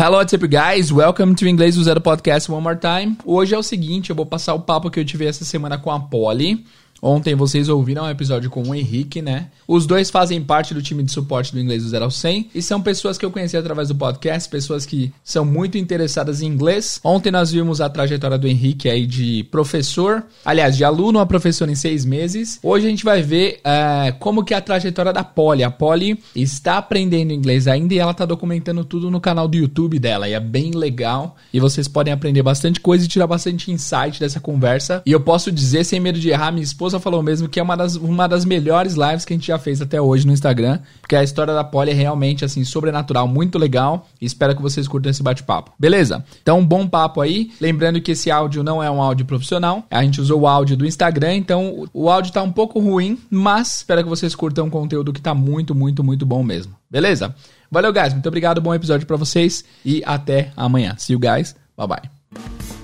Hello, what's up, guys? Welcome to Inglês do Zero Podcast one more time. Hoje é o seguinte, eu vou passar o papo que eu tive essa semana com a Polly. Ontem vocês ouviram um episódio com o Henrique, né? Os dois fazem parte do time de suporte do Inglês do Zero ao 100 e são pessoas que eu conheci através do podcast, pessoas que são muito interessadas em inglês. Ontem nós vimos a trajetória do Henrique aí de professor, aliás, de aluno a professor em seis meses. Hoje a gente vai ver é, como que é a trajetória da Polly. A Polly está aprendendo inglês ainda e ela está documentando tudo no canal do YouTube dela e é bem legal e vocês podem aprender bastante coisa e tirar bastante insight dessa conversa. E eu posso dizer, sem medo de errar, minha esposa esposa falou mesmo que é uma das, uma das melhores lives que a gente já fez até hoje no Instagram, porque a história da Polly é realmente, assim, sobrenatural, muito legal, espero que vocês curtam esse bate-papo. Beleza? Então, um bom papo aí. Lembrando que esse áudio não é um áudio profissional, a gente usou o áudio do Instagram, então o áudio tá um pouco ruim, mas espero que vocês curtam um conteúdo que tá muito, muito, muito bom mesmo. Beleza? Valeu, guys. Muito obrigado. Bom episódio para vocês e até amanhã. See you guys. Bye bye.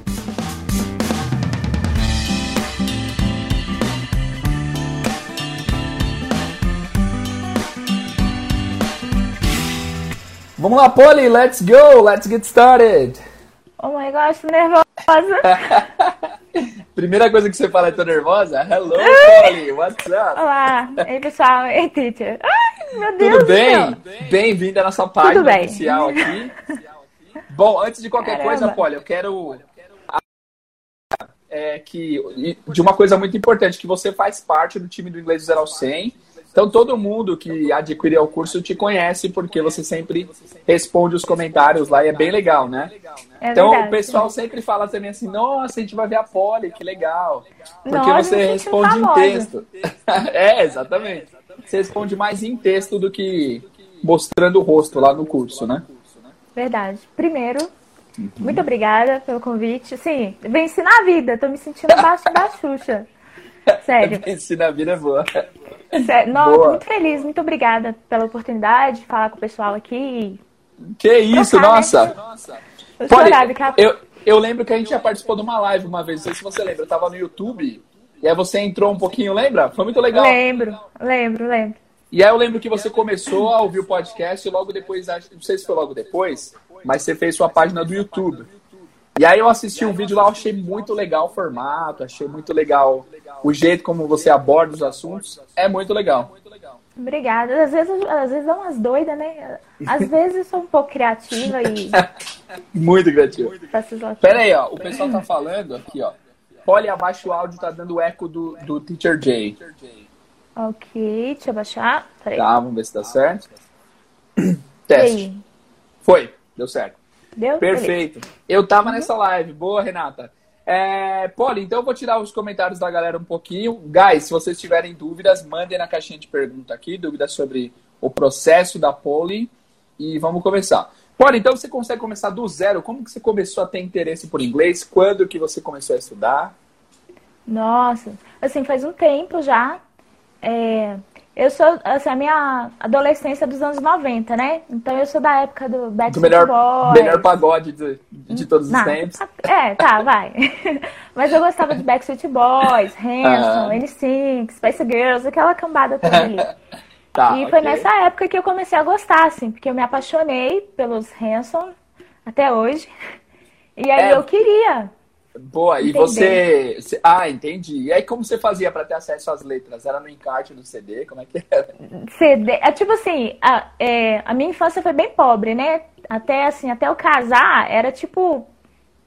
Vamos lá, Polly, let's go, let's get started. Oh my gosh, tô nervosa. Primeira coisa que você fala é tô nervosa? Hello, Polly, what's up? Olá, ei pessoal, ei teacher. Ai, meu Deus Tudo bem? Bem-vinda à nossa página oficial aqui. Bom, antes de qualquer Caramba. coisa, Polly, eu quero é, que de uma coisa muito importante, que você faz parte do time do Inglês do Zero ao 100. Então, todo mundo que adquirir o curso te conhece, porque você sempre responde os comentários lá e é bem legal, né? É então, verdade. o pessoal sempre fala também assim, nossa, a gente vai ver a Polly, que legal. Porque Nossa, você senti responde em texto. é, exatamente. Você responde mais em texto do que mostrando o rosto lá no curso, né? Verdade. Primeiro, Uhum. muito obrigada pelo convite. Sim, venci na vida, tô me sentindo abaixo da Xuxa. Sério. Esse na vida é boa. Sério. Nossa, Boa. muito feliz, muito obrigada pela oportunidade de falar com o pessoal aqui. Que isso, Trocar, né? nossa. Eu a eu, eu lembro que a gente já participou de uma live uma vez, não sei se você lembra, eu tava no YouTube, e aí você entrou um pouquinho, lembra? Foi muito legal. Lembro, lembro, lembro. E aí eu lembro que você começou a ouvir o podcast e logo depois, acho- não sei se foi logo depois, mas você fez sua página do YouTube. E aí eu assisti um vídeo lá, eu achei muito legal o formato, achei muito legal o jeito como você aborda os assuntos, é muito legal. Obrigada. Às vezes, às vezes dá umas doidas, né? Às vezes eu sou um pouco criativa e Muito essas Pera aí, ó, o pessoal tá falando aqui, ó. Olha, abaixo o áudio, tá dando eco do, do Teacher Jay. Ok, deixa eu baixar. Peraí. Tá, vamos ver se dá certo. Teste. Foi, deu certo. Deu? Beleza. Perfeito. Eu tava nessa live. Boa, Renata. É, Polly, então eu vou tirar os comentários da galera um pouquinho. Guys, se vocês tiverem dúvidas, mandem na caixinha de pergunta aqui, dúvidas sobre o processo da Polly. E vamos começar. Polly, então você consegue começar do zero. Como que você começou a ter interesse por inglês? Quando que você começou a estudar? Nossa, assim, faz um tempo já. É, eu sou, assim, a minha adolescência dos anos 90, né? Então eu sou da época do Do Backstreet melhor, Boys. melhor pagode de, de todos os Não, tempos. É, tá, vai. Mas eu gostava de Backstreet Boys, Hanson, Ah. N5, Spice Girls, aquela cambada toda ali. Tá, e foi ok. nessa época que eu comecei a gostar, assim, porque eu me apaixonei pelos Hanson até hoje. E aí É. eu queria. Boa, e você, Ah, entendi. E aí, como você fazia para ter acesso às letras? Era no encarte do CD? Como é que era? CD. É tipo assim, a, é, a minha infância foi bem pobre, né? Até assim, até eu casar, era tipo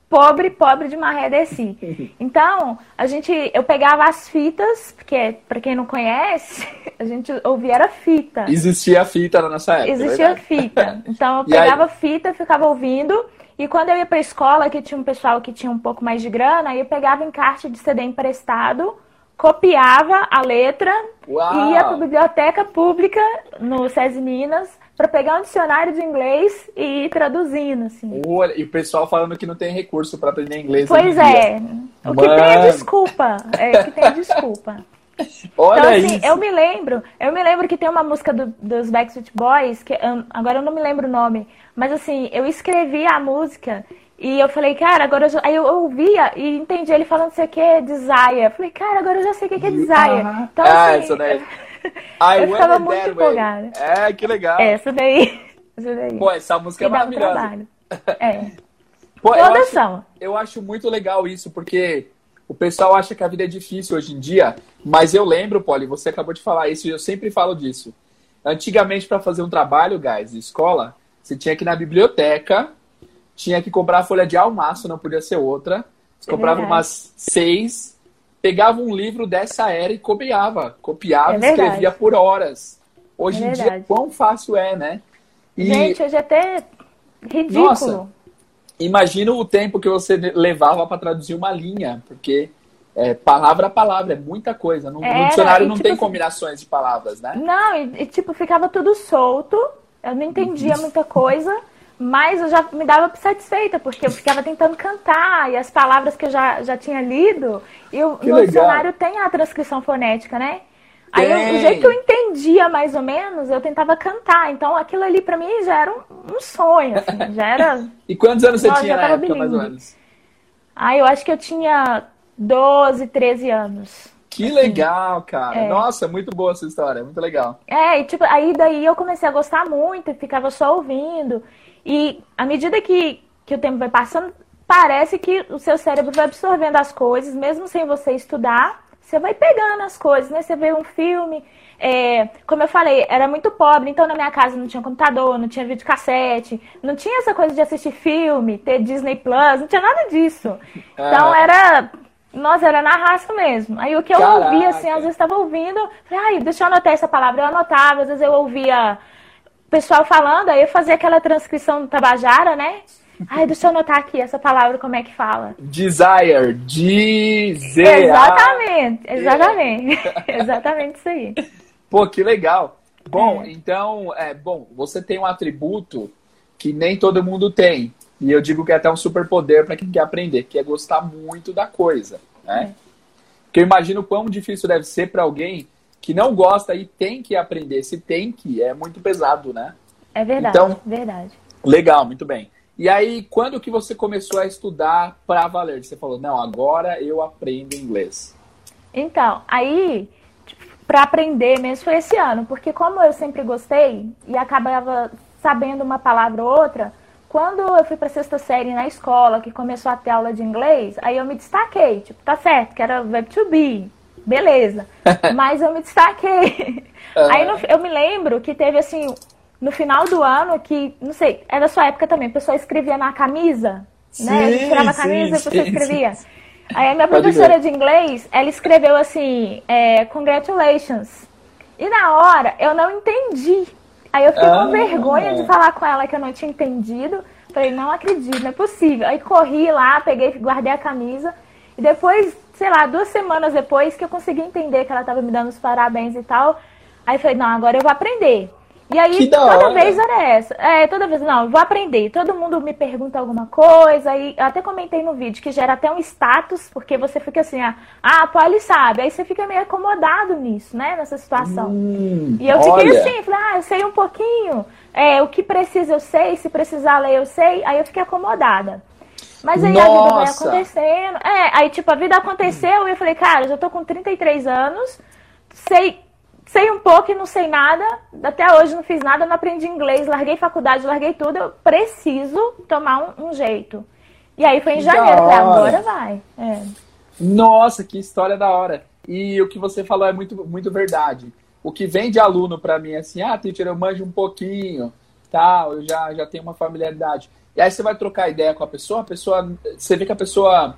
pobre, pobre de maré desci. Então, a gente, eu pegava as fitas, porque pra quem não conhece, a gente ouvia era fita. Existia fita na nossa época. Existia verdade? fita. Então eu pegava fita, ficava ouvindo. E quando eu ia pra escola, que tinha um pessoal que tinha um pouco mais de grana, aí eu pegava encarte de CD emprestado, copiava a letra Uau! e ia pra biblioteca pública no SESI Minas pra pegar um dicionário de inglês e ir traduzindo, assim. Olha, E o pessoal falando que não tem recurso para aprender inglês. Pois dia. é. O que tem é desculpa. É, o que tem é desculpa. Olha Então, assim, isso. eu me lembro, eu me lembro que tem uma música do- dos Backstreet Boys, que hum, agora eu não me lembro o nome, mas assim, eu escrevi a música e eu falei, cara, agora eu já, aí eu ouvia e entendi ele falando isso aqui é desire. Eu falei, cara, agora eu já sei o que que é desire. Então, ah, assim, essa daí. eu, I eu ficava it muito empolgada. É, que legal. essa daí, essa daí. Pô, essa música é um maravilhosa. trabalho. É. Pô, eu acho, eu acho muito legal isso, porque o pessoal acha que a vida é difícil hoje em dia, mas eu lembro, Polly, você acabou de falar isso e eu sempre falo disso. Antigamente, para fazer um trabalho, guys, de escola, você tinha que ir na biblioteca, tinha que comprar folha de almaço, não podia ser outra. Você É comprava verdade. umas seis, pegava um livro dessa era e copiava. Copiava É e escrevia por horas. Hoje É em dia, quão fácil é, né? E Gente, hoje é até ridículo. Nossa. Imagina o tempo que você levava para traduzir uma linha, porque é, palavra a palavra, é muita coisa. No, no Era, dicionário e não tipo tem assim- combinações de palavras, né? Não, e, e, tipo, ficava tudo solto. Eu não entendia muita coisa, mas eu já me dava satisfeita, porque eu ficava tentando cantar, e as palavras que eu já, já tinha lido, e o, no legal. dicionário tem a transcrição fonética, né? Aí eu- Tem. o jeito que eu entendia mais ou menos, eu tentava cantar. Então aquilo ali pra mim já era um, um sonho, assim, já era. E quantos anos você Nossa, tinha já na época, mais ou menos? Aí eu acho que eu tinha 12, 13 anos. Que legal, cara. É. Nossa, muito boa essa história, muito legal. É, e tipo, aí daí eu comecei a gostar muito ficava só ouvindo. E à medida que, que o tempo vai passando, parece que o seu cérebro vai absorvendo as coisas, mesmo sem você estudar, você vai pegando as coisas, né? Você vê um filme. é, como eu falei, era muito pobre, então na minha casa não tinha computador, não tinha videocassete, não tinha essa coisa de assistir filme, ter Disney Plus, não tinha nada disso. Então Ah. era. Nossa, era na raça mesmo. Aí o que eu Caraca. ouvia, assim, às vezes estava ouvindo, falei, ai, deixa eu anotar essa palavra. Eu anotava, às vezes eu ouvia o pessoal falando, aí eu fazia aquela transcrição do Tabajara, né? Ai, deixa eu anotar aqui essa palavra, como é que fala. Desire, dizer. Exatamente, exatamente. exatamente isso aí. Pô, que legal. Bom, É. então, é, bom, você tem um atributo que nem todo mundo tem. E eu digo que é até um superpoder para quem quer aprender, que é gostar muito da coisa, né? Porque eu imagino quão difícil deve ser para alguém que não gosta e tem que aprender. Se tem que, é muito pesado, né? É verdade, Então- verdade. Legal, muito bem. E aí, quando que você começou a estudar para valer? Você falou, não, agora eu aprendo inglês. Então, aí, pra aprender mesmo foi esse ano, porque como eu sempre gostei e acabava sabendo uma palavra ou outra, quando eu fui pra sexta série na escola, que começou a ter aula de inglês, aí eu me destaquei, tipo, tá certo, que era verb to be, beleza, mas eu me destaquei. Aí no- eu me lembro que teve assim, no final do ano, que, não sei, era sua época também, o pessoal escrevia na camisa, né? A gente Sim, tirava a sim, camisa e a pessoa sim, escrevia. Aí a minha Pode professora de inglês, ela escreveu assim, é, congratulations. E na hora eu não entendi. Aí eu fiquei Ah. com vergonha de falar com ela que eu não tinha entendido. Falei, não acredito, não é possível. Aí corri lá, peguei, guardei a camisa. E depois, sei lá, duas semanas depois que eu consegui entender que ela tava me dando os parabéns e tal. Aí falei, não, agora eu vou aprender. E aí Que toda vez era essa. É, toda vez, não, vou aprender. Todo mundo me pergunta alguma coisa. E eu até comentei no vídeo que gera até um status, porque você fica assim, ah, ah Polly sabe. Aí você fica meio acomodado nisso, né? Nessa situação. Hum, E eu fiquei olha. assim, falei, ah, eu sei um pouquinho. É, o que precisa eu sei, se precisar ler eu sei. Aí eu fiquei acomodada. Mas aí a vida vai Nossa. acontecendo. É, aí tipo, a vida aconteceu e eu falei, cara, eu já tô com 33 anos, sei, sei um pouco e não sei nada. Até hoje não fiz nada, não aprendi inglês, larguei faculdade, larguei tudo. Eu preciso tomar um, um jeito. E aí foi em janeiro, falei, agora vai. É. Nossa, que história da hora. E o que você falou é muito, muito verdade. O que vem de aluno para mim é assim, ah, teacher, eu manjo um pouquinho, tal, eu já, já tenho uma familiaridade. E aí você vai trocar ideia com a pessoa, a pessoa, você vê que a pessoa,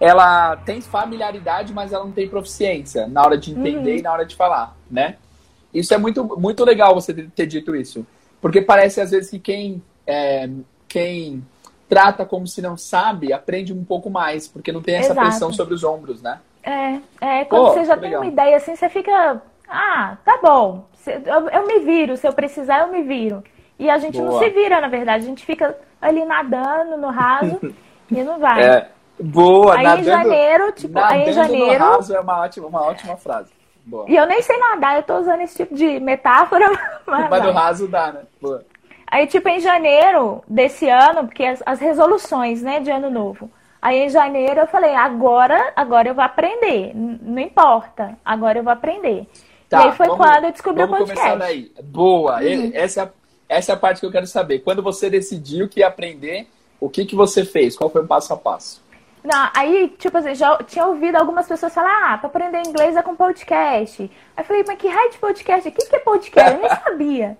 ela tem familiaridade, mas ela não tem proficiência na hora de entender e na hora de falar, né? Isso é muito, muito legal você ter- dito isso. Porque parece às vezes que quem, é, quem trata como se não sabe, aprende um pouco mais, porque não tem essa Exato. pressão sobre os ombros, né? É, é quando Pô, você já tem legal. uma ideia assim, você fica, ah, tá bom, eu, eu me viro, se eu precisar eu me viro. E a gente não Boa. se vira, na verdade, a gente fica ali nadando no raso e não vai. É, boa, aí nadando, em janeiro, tipo, aí em janeiro, raso é uma ótima, uma ótima frase. Boa. e eu nem sei nadar, eu tô usando esse tipo de metáfora, mas, Mas no raso dá, né? Boa. Aí, tipo, em janeiro desse ano, porque as, as resoluções, né, de ano novo. Aí em janeiro eu falei, agora, agora eu vou aprender. Não importa, agora eu vou aprender. Tá, e aí foi vamos- quando eu descobri o podcast. Uhum. começar daí. Boa, ele- essa, é a, essa é a parte que eu quero saber. Quando você decidiu que ia aprender, o que, que você fez? Qual foi o passo a passo? Não, aí, tipo assim, já tinha ouvido algumas pessoas falar, ah, pra aprender inglês é com podcast. Aí eu falei, mas que raio de podcast? O que, que é podcast? Eu nem sabia.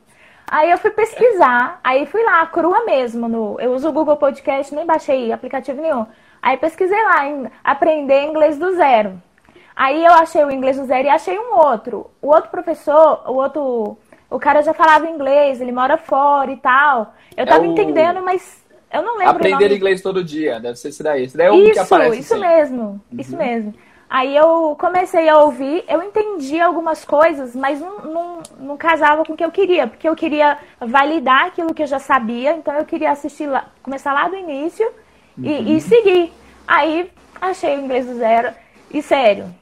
Aí eu fui pesquisar, aí fui lá, crua mesmo. No, eu uso o Google Podcast, nem baixei aplicativo nenhum. Aí pesquisei lá, em aprender inglês do zero. Aí eu achei o inglês do zero e achei um outro. O outro professor, o outro. O cara já falava inglês, ele mora fora e tal. Eu tava é o... entendendo, mas eu não lembro. Aprender inglês todo dia, deve ser esse daí. Esse daí é um isso, que aparece. Isso mesmo, uhum. isso mesmo. Aí eu comecei a ouvir, eu entendi algumas coisas, mas não, não, não, casava com o que eu queria, porque eu queria validar aquilo que eu já sabia, então eu queria assistir lá, começar lá do início e, uhum. e seguir. Aí achei o inglês do zero. E sério,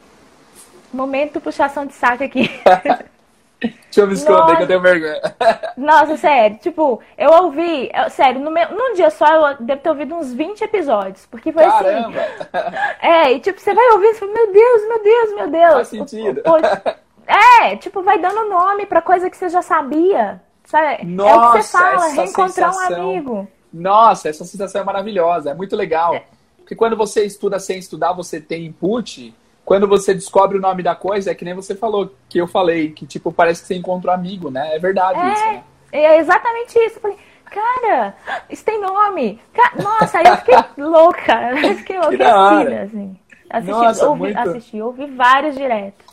momento puxação de saco aqui. Deixa eu me esconder que eu tenho vergonha. Nossa, sério. Tipo, eu ouvi. Eu, sério, no meu, num dia só eu devo ter ouvido uns 20 episódios. Porque foi assim. Caramba. assim. É, e tipo, você vai ouvir e fala, meu Deus, meu Deus, meu Deus. Faz sentido. O, o, é, tipo, vai dando nome pra coisa que você já sabia. Sabe? Nossa, é o que você fala, reencontrar sensação. um amigo. Nossa, essa sensação é maravilhosa, é muito legal. É. Porque quando você estuda sem estudar, você tem input quando você descobre o nome da coisa, é que nem você falou, que eu falei, que tipo, parece que você encontra um amigo, né? É verdade é, isso, né? É exatamente isso. Eu falei, cara, isso tem nome. Nossa, aí eu fiquei louca. Eu fiquei enlouquecida, assim. Assisti, Nossa, ouvi, muito... assisti, ouvi vários direto.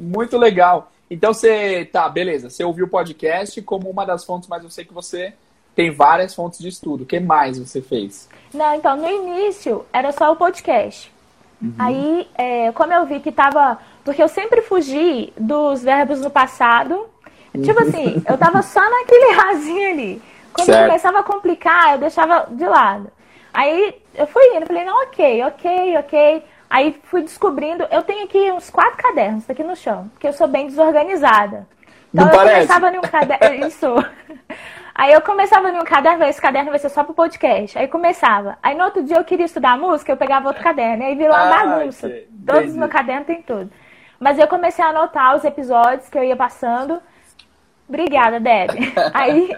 Muito legal. Então você, tá, beleza, você ouviu o podcast como uma das fontes, mas eu sei que você tem várias fontes de estudo. O que mais você fez? Não, então, no início era só o podcast. Uhum. Aí, é, como eu vi que tava. Porque eu sempre fugi dos verbos no passado. Uhum. Tipo assim, eu tava só naquele rasinho ali. Quando certo. começava a complicar, eu deixava de lado. Aí eu fui indo, falei, não, ok, ok, ok. Aí fui descobrindo, eu tenho aqui uns quatro cadernos aqui no chão, porque eu sou bem desorganizada. Então não eu parece. começava em um caderno. Isso. Aí eu começava num caderno, esse caderno vai ser só pro podcast. Aí começava. Aí no outro dia eu queria estudar música, eu pegava outro caderno. Aí virou uma ah, bagunça. Todos os meus cadernos tem tudo. Mas eu comecei a anotar os episódios que eu ia passando. Obrigada, Deb. Aí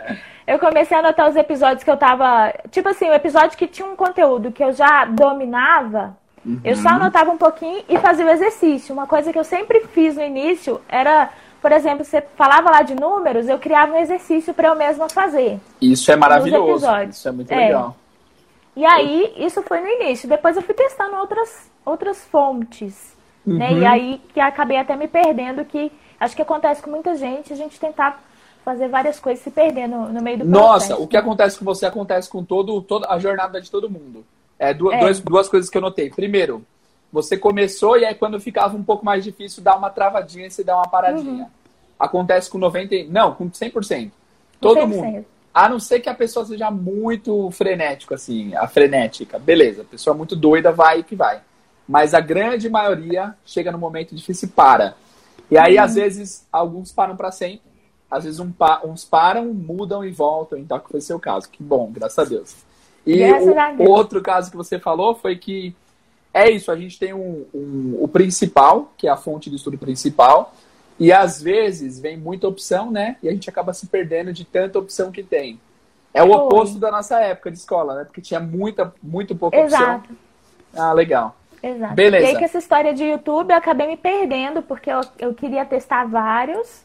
eu comecei a anotar os episódios que eu tava. Tipo assim, o episódio que tinha um conteúdo que eu já dominava. Uhum. Eu só anotava um pouquinho e fazia o exercício. Uma coisa que eu sempre fiz no início era por exemplo, você falava lá de números, eu criava um exercício para eu mesma fazer. Isso é maravilhoso. Isso é muito é. legal. E aí, isso foi no início. Depois eu fui testando outras, outras fontes. Uhum. Né? E uhum. aí que acabei até me perdendo, que acho que acontece com muita gente, a gente tentar fazer várias coisas se perder no, no meio do processo. Nossa, o que acontece com você acontece com todo, toda a jornada de todo mundo. É, duas, é. Duas, duas coisas que eu notei. Primeiro, você começou e aí quando ficava um pouco mais difícil, dá uma travadinha e você dá uma paradinha. Uhum. Acontece com 90%, não, com 100%. Todo 100%. mundo. A não ser que a pessoa seja muito frenético, assim, a frenética. Beleza, a pessoa muito doida vai que vai. Mas a grande maioria chega no momento difícil e para. E aí, uhum. às vezes, alguns param para sempre. Às vezes, um pa uns param, mudam e voltam. Então, que foi seu caso. Que bom, graças a Deus. E o, outro caso que você falou foi que é isso, a gente tem um, um, o principal, que é a fonte de estudo principal, e às vezes vem muita opção, né? E a gente acaba se perdendo de tanta opção que tem. É o oposto da nossa época de escola, né? Porque tinha muita, muito pouca Exato. opção. Ah, legal. Exato. Beleza. E aí, com essa história de YouTube, eu acabei me perdendo, porque eu, eu queria testar vários.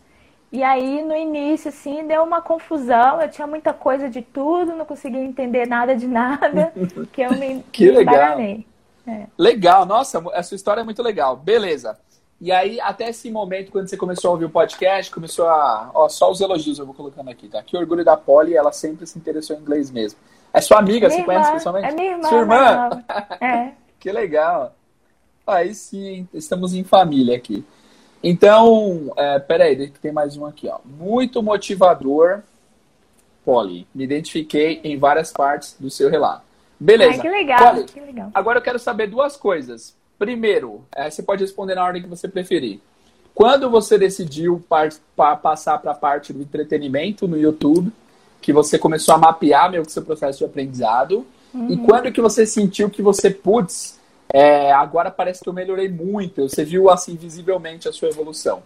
E aí, no início, assim, deu uma confusão. Eu tinha muita coisa de tudo, não conseguia entender nada de nada. que eu me, que me legal. É. Legal, nossa, essa história é muito legal. Beleza. E aí, até esse momento, quando você começou a ouvir o podcast, começou a. Ó, só os elogios eu vou colocando aqui, tá? Que orgulho da Polly, ela sempre se interessou em inglês mesmo. É sua amiga, minha você irmã, conhece pessoalmente? É minha irmã. Sua irmã? É. que legal. Aí sim, estamos em família aqui. Então, é, peraí, tem mais um aqui, ó. Muito motivador, Polly. Me identifiquei em várias partes do seu relato. Beleza. Ai, que legal, Olha, que legal. Agora eu quero saber duas coisas. Primeiro, é, você pode responder na ordem que você preferir. Quando você decidiu passar para a parte do entretenimento no YouTube, que você começou a mapear meu seu processo de aprendizado, uhum. e quando que você sentiu que você, putz, é, agora parece que eu melhorei muito, você viu assim visivelmente a sua evolução?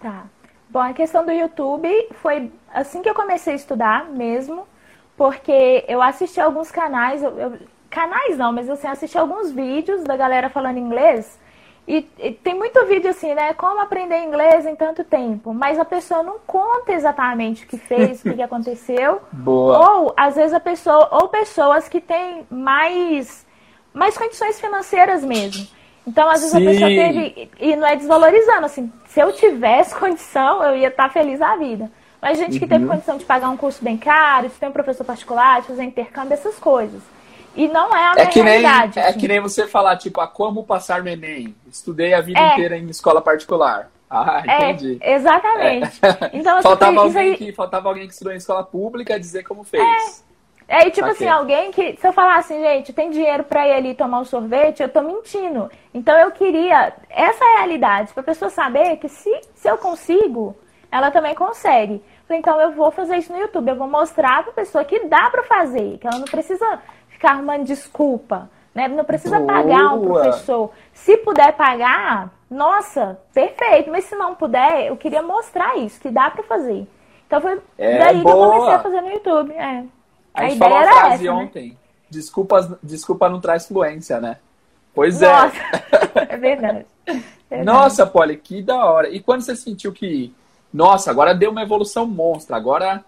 Tá. Bom, a questão do YouTube foi assim que eu comecei a estudar mesmo, porque eu assisti alguns canais, eu, eu, canais não, mas assim, assisti alguns vídeos da galera falando inglês. E, e, tem muito vídeo assim, né? Como aprender inglês em tanto tempo. Mas a pessoa não conta exatamente o que fez, o que, que aconteceu. Boa. Ou, às vezes, a pessoa, ou pessoas que têm mais, mais condições financeiras mesmo. Então, às vezes, Sim. a pessoa teve. E não é desvalorizando, assim, se eu tivesse condição, eu ia estar feliz da vida. Mas gente que teve uhum. condição de pagar um curso bem caro, de ter um professor particular, de fazer intercâmbio, essas coisas. E não é a é realidade. Nem, assim. É que nem você falar, tipo, a como passar no Enem. Estudei a vida é. inteira em escola particular. Ah, é, entendi. É, exatamente. É. Então, assim, faltava, alguém aí... que, faltava alguém que estudou em escola pública dizer como fez. É, e tipo assim, alguém que, se eu falar assim, gente, tem dinheiro pra ir ali tomar um sorvete, eu tô mentindo. Então eu queria essa realidade, pra pessoa saber que se, se eu consigo, ela também consegue. Então eu vou fazer isso no YouTube, eu vou mostrar pra pessoa que dá pra fazer, que ela não precisa ficar arrumando desculpa, né? Não precisa Boa. pagar um professor. Se puder pagar, nossa, perfeito. Mas se não puder, eu queria mostrar isso, que dá pra fazer. Então foi é daí boa. que eu comecei a fazer no YouTube. É. A, a gente falou a frase essa, né? ontem. Né? Desculpa, desculpa não traz fluência, né? Pois Nossa, é. é verdade. verdade. Nossa, Polly, que da hora. E quando você sentiu que, nossa, agora deu uma evolução monstra, agora,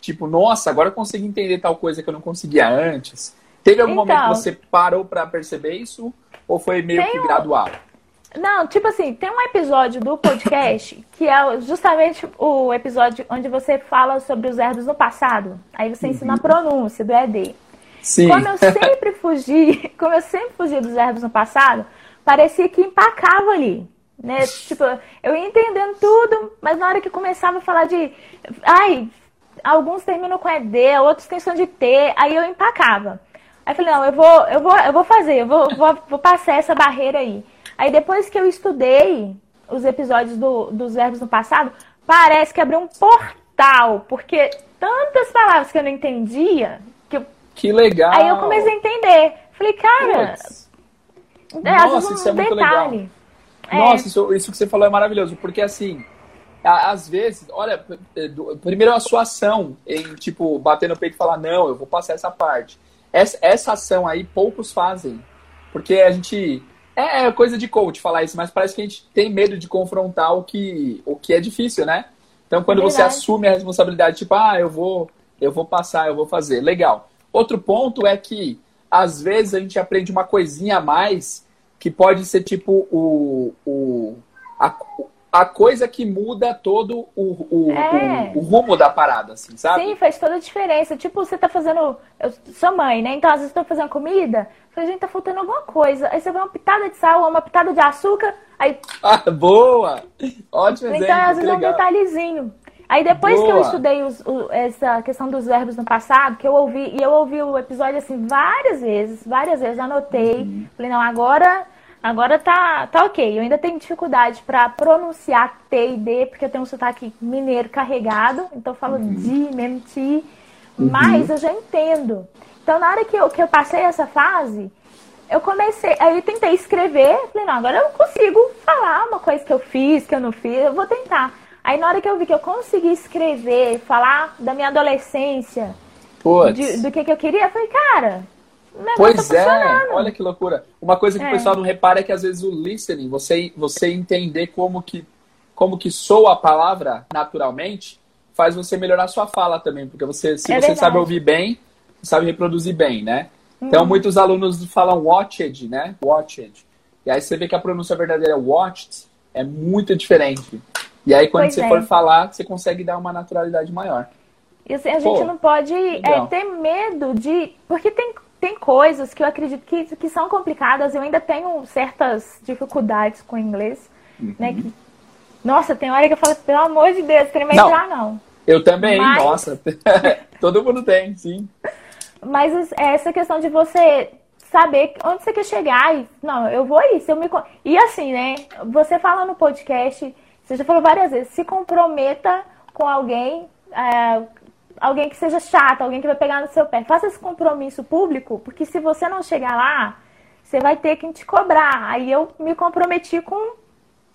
tipo, nossa, agora eu consigo entender tal coisa que eu não conseguia antes. Teve algum então, momento que você parou para perceber isso? Ou foi meio que gradual? Não, tipo assim, tem um episódio do podcast que é justamente o episódio onde você fala sobre os verbos no passado. Aí você ensina a uhum. pronúncia do ED. Sim. Como eu sempre fugi, como eu sempre fugi dos verbos no passado, parecia que empacava ali. Né? Tipo, eu ia entendendo tudo, mas na hora que começava a falar de. Ai, alguns terminam com ED, outros têm som de T, aí eu empacava. Aí eu falei, não, eu vou, eu vou, eu vou fazer, eu vou, vou, vou passar essa barreira aí. Aí depois que eu estudei os episódios do, dos verbos no passado, parece que abriu um portal, porque tantas palavras que eu não entendia. Que, eu... que legal! Aí eu comecei a entender. Falei, cara, é, Nossa, isso é muito legal. É. Nossa, isso, isso que você falou é maravilhoso, porque assim, às vezes, olha, primeiro a sua ação em, tipo, bater no peito e falar, não, eu vou passar essa parte. Essa, essa ação aí poucos fazem. Porque a gente é, é coisa de coach falar isso, mas parece que a gente tem medo de confrontar o que, o que é difícil, né? Então, quando é você assume a responsabilidade, tipo, ah, eu vou, eu vou passar, eu vou fazer, legal. Outro ponto é que, às vezes, a gente aprende uma coisinha a mais que pode ser tipo o, o, a, a coisa que muda todo o, o, é. o, o, rumo da parada, assim, sabe? Sim, faz toda a diferença. Tipo, você tá fazendo. Eu sou mãe, né? Então, às vezes, eu tô fazendo comida, falei, gente, tá faltando alguma coisa. Aí você vê uma pitada de sal, uma pitada de açúcar, aí. Ah, boa! Ótimo então, exemplo. Então, às vezes, é um detalhezinho. Aí depois Boa. que eu estudei os, o, essa questão dos verbos no passado, que eu ouvi, e eu ouvi o episódio assim várias vezes, várias vezes, anotei. Uhum. Falei, não, agora Agora tá, tá ok. Eu ainda tenho dificuldade para pronunciar T e D, porque eu tenho um sotaque mineiro carregado, então eu falo uhum. de, mesmo ti, uhum. mas eu já entendo. Então, na hora que eu, que eu passei essa fase, eu comecei, aí eu tentei escrever, falei, não, agora eu consigo falar uma coisa que eu fiz, que eu não fiz, eu vou tentar. Aí na hora que eu vi que eu consegui escrever, falar da minha adolescência, de, do que, que eu queria, eu falei, cara, Pois tá é, olha que loucura. Uma coisa que é. o pessoal não repara é que às vezes o listening, você, você entender como que, como que soa a palavra naturalmente, faz você melhorar a sua fala também. Porque você, se é você verdade. sabe ouvir bem, sabe reproduzir bem, né? Então muitos alunos falam watched, né? Watched. E aí você vê que a pronúncia verdadeira é watched, é muito diferente. E aí quando pois você é. for falar, você consegue dar uma naturalidade maior. E assim, a Pô, gente não pode é, ter medo de. Porque tem tem coisas que eu acredito que, que são complicadas. Eu ainda tenho certas dificuldades com o inglês, uhum. né? Que, nossa, tem hora que eu falo, pelo amor de Deus, queria me entrar, não. Eu também, Mas... nossa. Todo mundo tem, sim. Mas essa questão de você saber onde você quer chegar e, não, eu vou ir, se eu me... E assim, né, você fala no podcast, você já falou várias vezes, se comprometa com alguém, é, alguém que seja chato, alguém que vai pegar no seu pé. Faça esse compromisso público, porque se você não chegar lá, você vai ter que te cobrar. Aí eu me comprometi com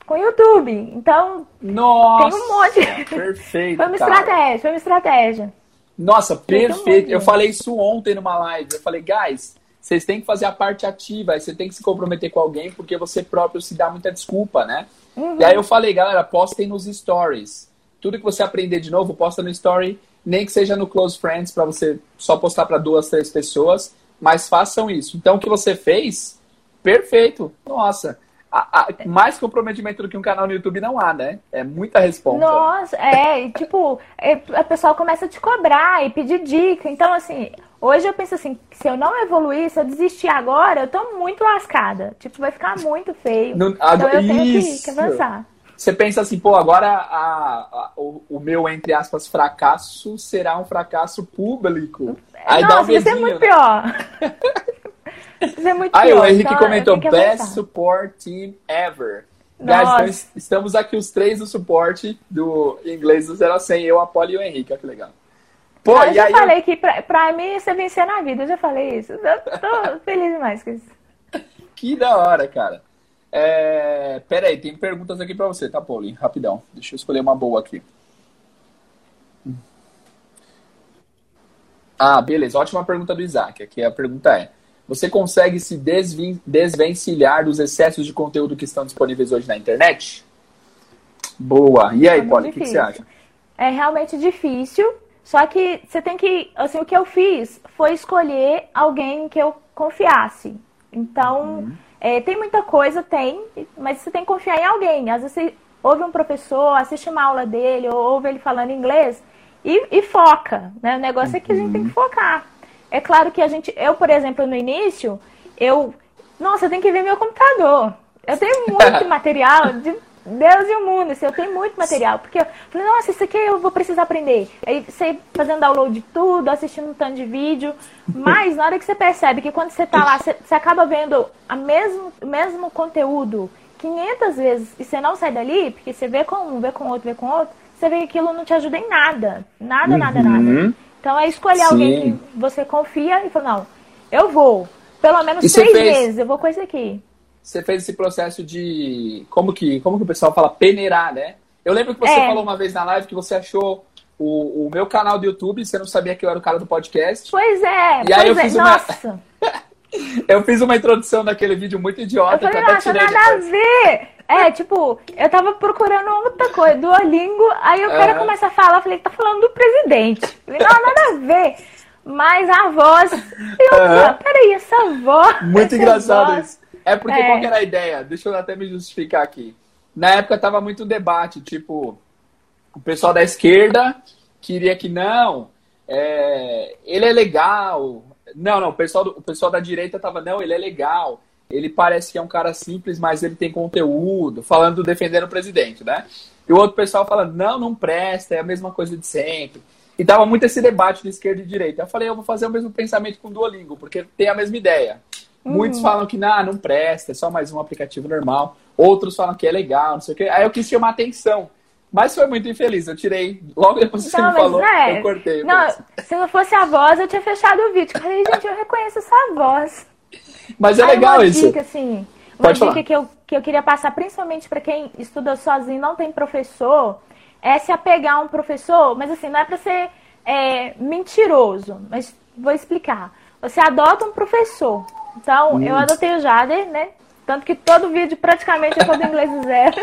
com o YouTube. Então, Nossa, tem um monte. Perfeito. foi uma estratégia, foi uma estratégia. Nossa, um perfeito. monte. Eu falei isso ontem numa live. Eu falei, guys, vocês têm que fazer a parte ativa, você tem que se comprometer com alguém, porque você próprio se dá muita desculpa, né? Uhum. E aí eu falei, galera, postem nos stories. Tudo que você aprender de novo, posta no story, nem que seja no Close Friends, para você só postar para duas, três pessoas, mas façam isso. Então, o que você fez, perfeito. Nossa, a- a- mais comprometimento do que um canal no YouTube não há, né? É muita resposta. Nossa, é, e, tipo, é, a pessoa começa a te cobrar e pedir dica. Então, assim, hoje eu penso assim, se eu não evoluir, se eu desistir agora, eu tô muito lascada. Tipo, vai ficar muito feio. Não- então eu tenho que, isso. que avançar. Você pensa assim, pô, agora a- a- o, o meu, entre aspas, fracasso será um fracasso público. Aí dá um Nossa, ser medinho, muito né? pior. vai ser muito Aí pior. o Henrique então, eu comentou, best support team ever. Guys, Nossa. então es- estamos aqui os três do suporte do inglês do 0 a 100, eu, a Poli e o Henrique, olha que legal. Pô, eu já aí... falei que pra, pra mim você vencer na vida, eu já falei isso. Eu tô feliz demais com isso. Que da hora, cara. É... Pera aí, tem perguntas aqui pra você, tá, Poli? Rapidão. Deixa eu escolher uma boa aqui. Ah, beleza. Ótima pergunta do Isaac. Aqui a pergunta é: Você consegue se desvin- desvencilhar dos excessos de conteúdo que estão disponíveis hoje na internet? Boa. E aí, É o que, que você acha? É realmente difícil, só que você tem que, assim, o que eu fiz foi escolher alguém que eu confiasse. Então, Uhum. É, tem muita coisa, tem, mas você tem que confiar em alguém. Às vezes você ouve um professor, assiste uma aula dele, ou ouve ele falando inglês e, e foca, né? O negócio é que a gente Uhum. tem que focar. É claro que a gente, eu, por exemplo, no início, eu, nossa, eu tenho que ver meu computador. Eu tenho muito material de Deus e o mundo, assim, eu tenho muito material, porque eu falei, nossa, isso aqui eu vou precisar aprender. Aí você fazendo download de tudo, assistindo um tanto de vídeo, mas na hora que você percebe que quando você tá lá, você, você acaba vendo a mesmo, o mesmo conteúdo 500 vezes e você não sai dali, porque você vê com um, vê com outro, vê com outro, você vê que aquilo não te ajuda em nada. Nada, nada, nada. Uhum. Então é escolher Sim. alguém que você confia e falar, não, eu vou. Pelo menos E três fez- vezes, eu vou com esse aqui. Você fez esse processo de. Como que, como que o pessoal fala? Peneirar, né? Eu lembro que você É. falou uma vez na live que você achou o, o meu canal do YouTube, você não sabia que eu era o cara do podcast. Pois é, E aí eu é, fiz uma- nossa. Eu fiz uma introdução daquele vídeo muito idiota que eu falei, até nossa, nada a ver. É, tipo, eu tava procurando outra coisa, Duolingo, aí o cara começa a falar, eu falei, tá falando do presidente. Eu falei, não, nada a ver. Mas a voz. Eu, Aham. peraí, essa voz. Muito essa engraçado voz. isso. É porque É. qual que era a ideia? Deixa eu até me justificar aqui. Na época tava muito um debate, tipo, o pessoal da esquerda queria que não, é, ele é legal. Não, não, o pessoal, do- o pessoal da direita tava, não, ele é legal. Ele parece que é um cara simples, mas ele tem conteúdo, falando, defendendo o presidente, né? E o outro pessoal falando, não, não presta, é a mesma coisa de sempre. E tava muito esse debate de esquerda e direita. Eu falei, eu vou fazer o mesmo pensamento com o Duolingo, porque tem a mesma ideia. Muitos falam que não, não presta, é só mais um aplicativo normal. Outros falam que é legal, não sei o quê. Aí eu quis chamar atenção. Mas foi muito infeliz. Eu tirei, logo depois que você Não, me mas, falou, né, eu cortei. Não, mas- se não fosse a voz, eu tinha fechado o vídeo. Falei, gente, eu reconheço essa voz. Mas é Aí legal uma isso. dica, assim, uma Pode dica falar. que eu, que eu queria passar, principalmente para quem estuda sozinho e não tem professor, é se apegar a um professor, mas assim, não é para ser é, mentiroso, mas vou explicar. Você adota um professor. Então, Hum. eu adotei o Jader, né? Tanto que todo vídeo praticamente é todo inglês zero.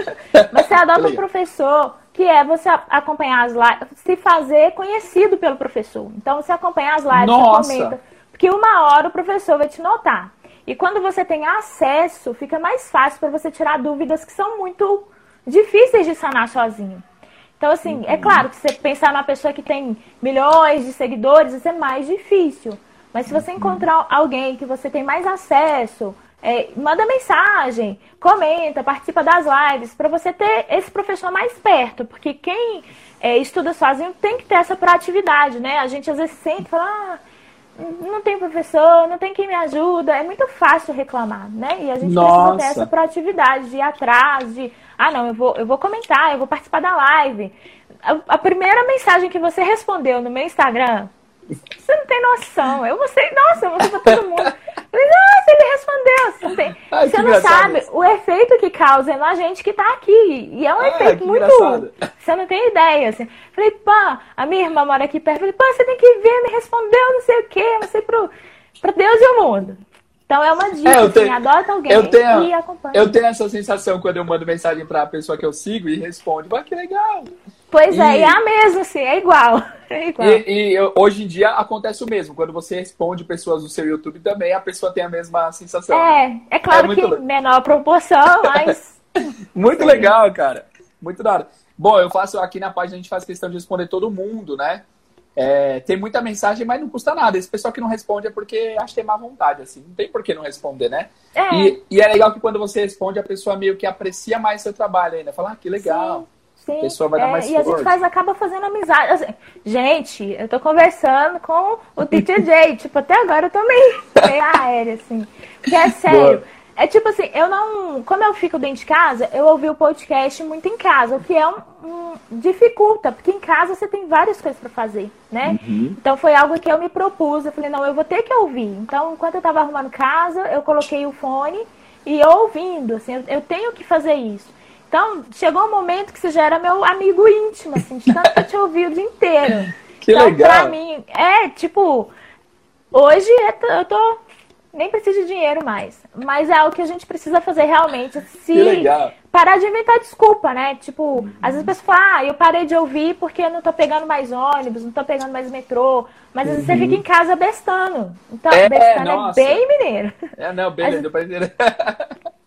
Mas você adota um professor, que é você acompanhar as lives, se fazer conhecido pelo professor. Então, você acompanha as lives, Nossa! você comenta. Porque uma hora o professor vai te notar. E quando você tem acesso, fica mais fácil para você tirar dúvidas que são muito difíceis de sanar sozinho. Então, assim, é claro que você pensar numa pessoa que tem milhões de seguidores, isso é mais difícil. Mas se você encontrar alguém que você tem mais acesso, é, manda mensagem, comenta, participa das lives, para você ter esse professor mais perto. Porque quem é, estuda sozinho tem que ter essa proatividade, né? A gente às vezes sente e fala, ah, não tem professor, não tem quem me ajuda. É muito fácil reclamar, né? E a gente precisa Nossa. ter essa proatividade de ir atrás, de ah, não, eu vou, eu vou comentar, eu vou participar da live. A, a primeira mensagem que você respondeu no meu Instagram, você não tem noção. Eu mostrei, nossa, eu mostrei pra todo mundo. Nossa, ele respondeu. Você não tem... Ai, você não sabe isso. o efeito que causa na gente que tá aqui. E é um efeito muito. Engraçado. Você não tem ideia. Assim. Falei, pá, a minha irmã mora aqui perto. Falei, pá, você tem que ver, me respondeu, não sei o quê, não sei pro, pra Deus e o mundo. Então é uma dica, é, eu tenho, assim, adota alguém eu tenho, e acompanha. Eu tenho essa sensação quando eu mando mensagem pra pessoa que eu sigo e responde, mas que legal. Pois e... é, e é a mesma, assim, é igual. É igual. E, e, hoje em dia acontece o mesmo. Quando você responde pessoas do seu YouTube também, a pessoa tem a mesma sensação. É, é claro é que legal. menor proporção, mas. muito Sim. legal, cara. Muito da hora. Bom, eu faço aqui na página, a gente faz questão de responder todo mundo, né? É, tem muita mensagem, mas não custa nada. Esse pessoal que não responde é porque acha que tem má vontade, assim. Não tem por que não responder, né? É. E, e, é legal que quando você responde, a pessoa meio que aprecia mais seu trabalho ainda. Fala, ah, que legal. Sim. Sim, a pessoa vai dar é, mais E a gente faz, acaba fazendo amizade. Assim, gente, eu tô conversando com o Teacher J. tipo, até agora eu tô meio, aérea, assim. Porque é sério. Boa. É tipo assim, eu não. Como eu fico dentro de casa, eu ouvi o podcast muito em casa, o que é um, um dificulta, porque em casa você tem várias coisas para fazer, né? Uhum. Então foi algo que eu me propus. Eu falei, não, eu vou ter que ouvir. Então, enquanto eu tava arrumando casa, eu coloquei o fone e ouvindo, assim, eu, eu tenho que fazer isso. Então, chegou um momento que você já era meu amigo íntimo, assim, de tanto que eu te ouvi o dia inteiro. Que então, legal. pra mim, é, tipo, hoje eu tô. Nem preciso de dinheiro mais. Mas é algo que a gente precisa fazer realmente. Se que legal. parar de inventar desculpa, né? Tipo, uhum. às vezes a pessoa fala, ah, eu parei de ouvir porque eu não tô pegando mais ônibus, não tô pegando mais metrô. Mas às vezes você fica em casa bestando. Então, é, bestando é nossa. é bem mineiro. É, não, bem, pra entender.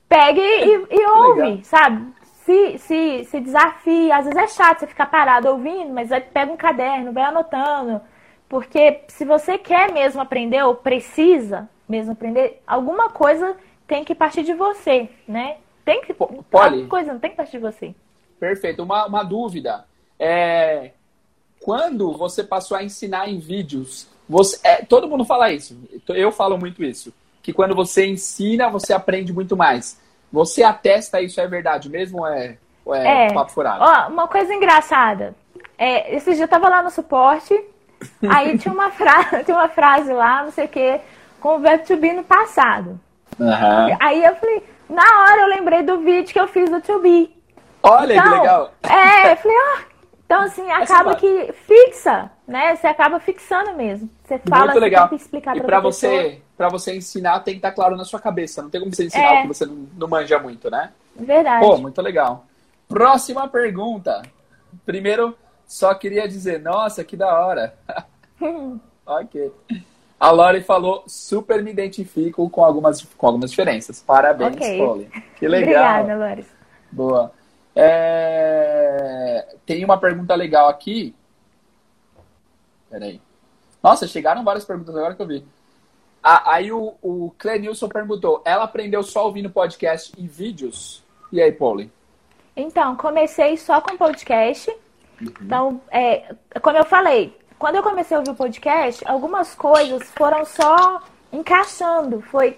Pegue e, e ouve, legal. sabe? Se, se, se desafia. Às vezes é chato você ficar parado ouvindo, mas pega um caderno, vai anotando. Porque se você quer mesmo aprender ou precisa mesmo aprender, alguma coisa tem que partir de você, né? Tem que. Poli, alguma coisa não tem que partir de você. Perfeito. Uma, uma dúvida. É, quando você passou a ensinar em vídeos, você, é, todo mundo fala isso. Eu falo muito isso. Que quando você ensina, você aprende muito mais. Você atesta isso é verdade mesmo ou é, ou é, é. papo furado? Ó, uma coisa engraçada. É, esse dia eu tava lá no suporte, aí tinha uma, fra tinha uma frase lá, não sei o quê, com o verbo to be no passado. Uhum. Aí eu falei, na hora eu lembrei do vídeo que eu fiz do to be. Olha então, que legal. É, eu falei, ó. então, assim, acaba que fixa, né? Você acaba fixando mesmo. Você fala, Muito legal. explicar e pra, você, para você ensinar, tem que estar tá claro na sua cabeça. Não tem como você ensinar é. o que você não, não manja muito, né? Verdade. Pô, muito legal. Próxima pergunta. Primeiro, só queria dizer, nossa, que da hora. ok. A Lori falou, super me identifico com algumas, com algumas diferenças. Parabéns, okay. Polly. Que legal. Obrigada, Lori. Boa. É... Tem uma pergunta legal aqui. Peraí. Nossa, chegaram várias perguntas agora que eu vi. Ah, aí o, o Clenilson perguntou: ela aprendeu só ouvindo podcast e vídeos? E aí, Polly? Então, comecei só com podcast. Uhum. Então, é, como eu falei, quando eu comecei a ouvir o podcast, algumas coisas foram só encaixando. Foi,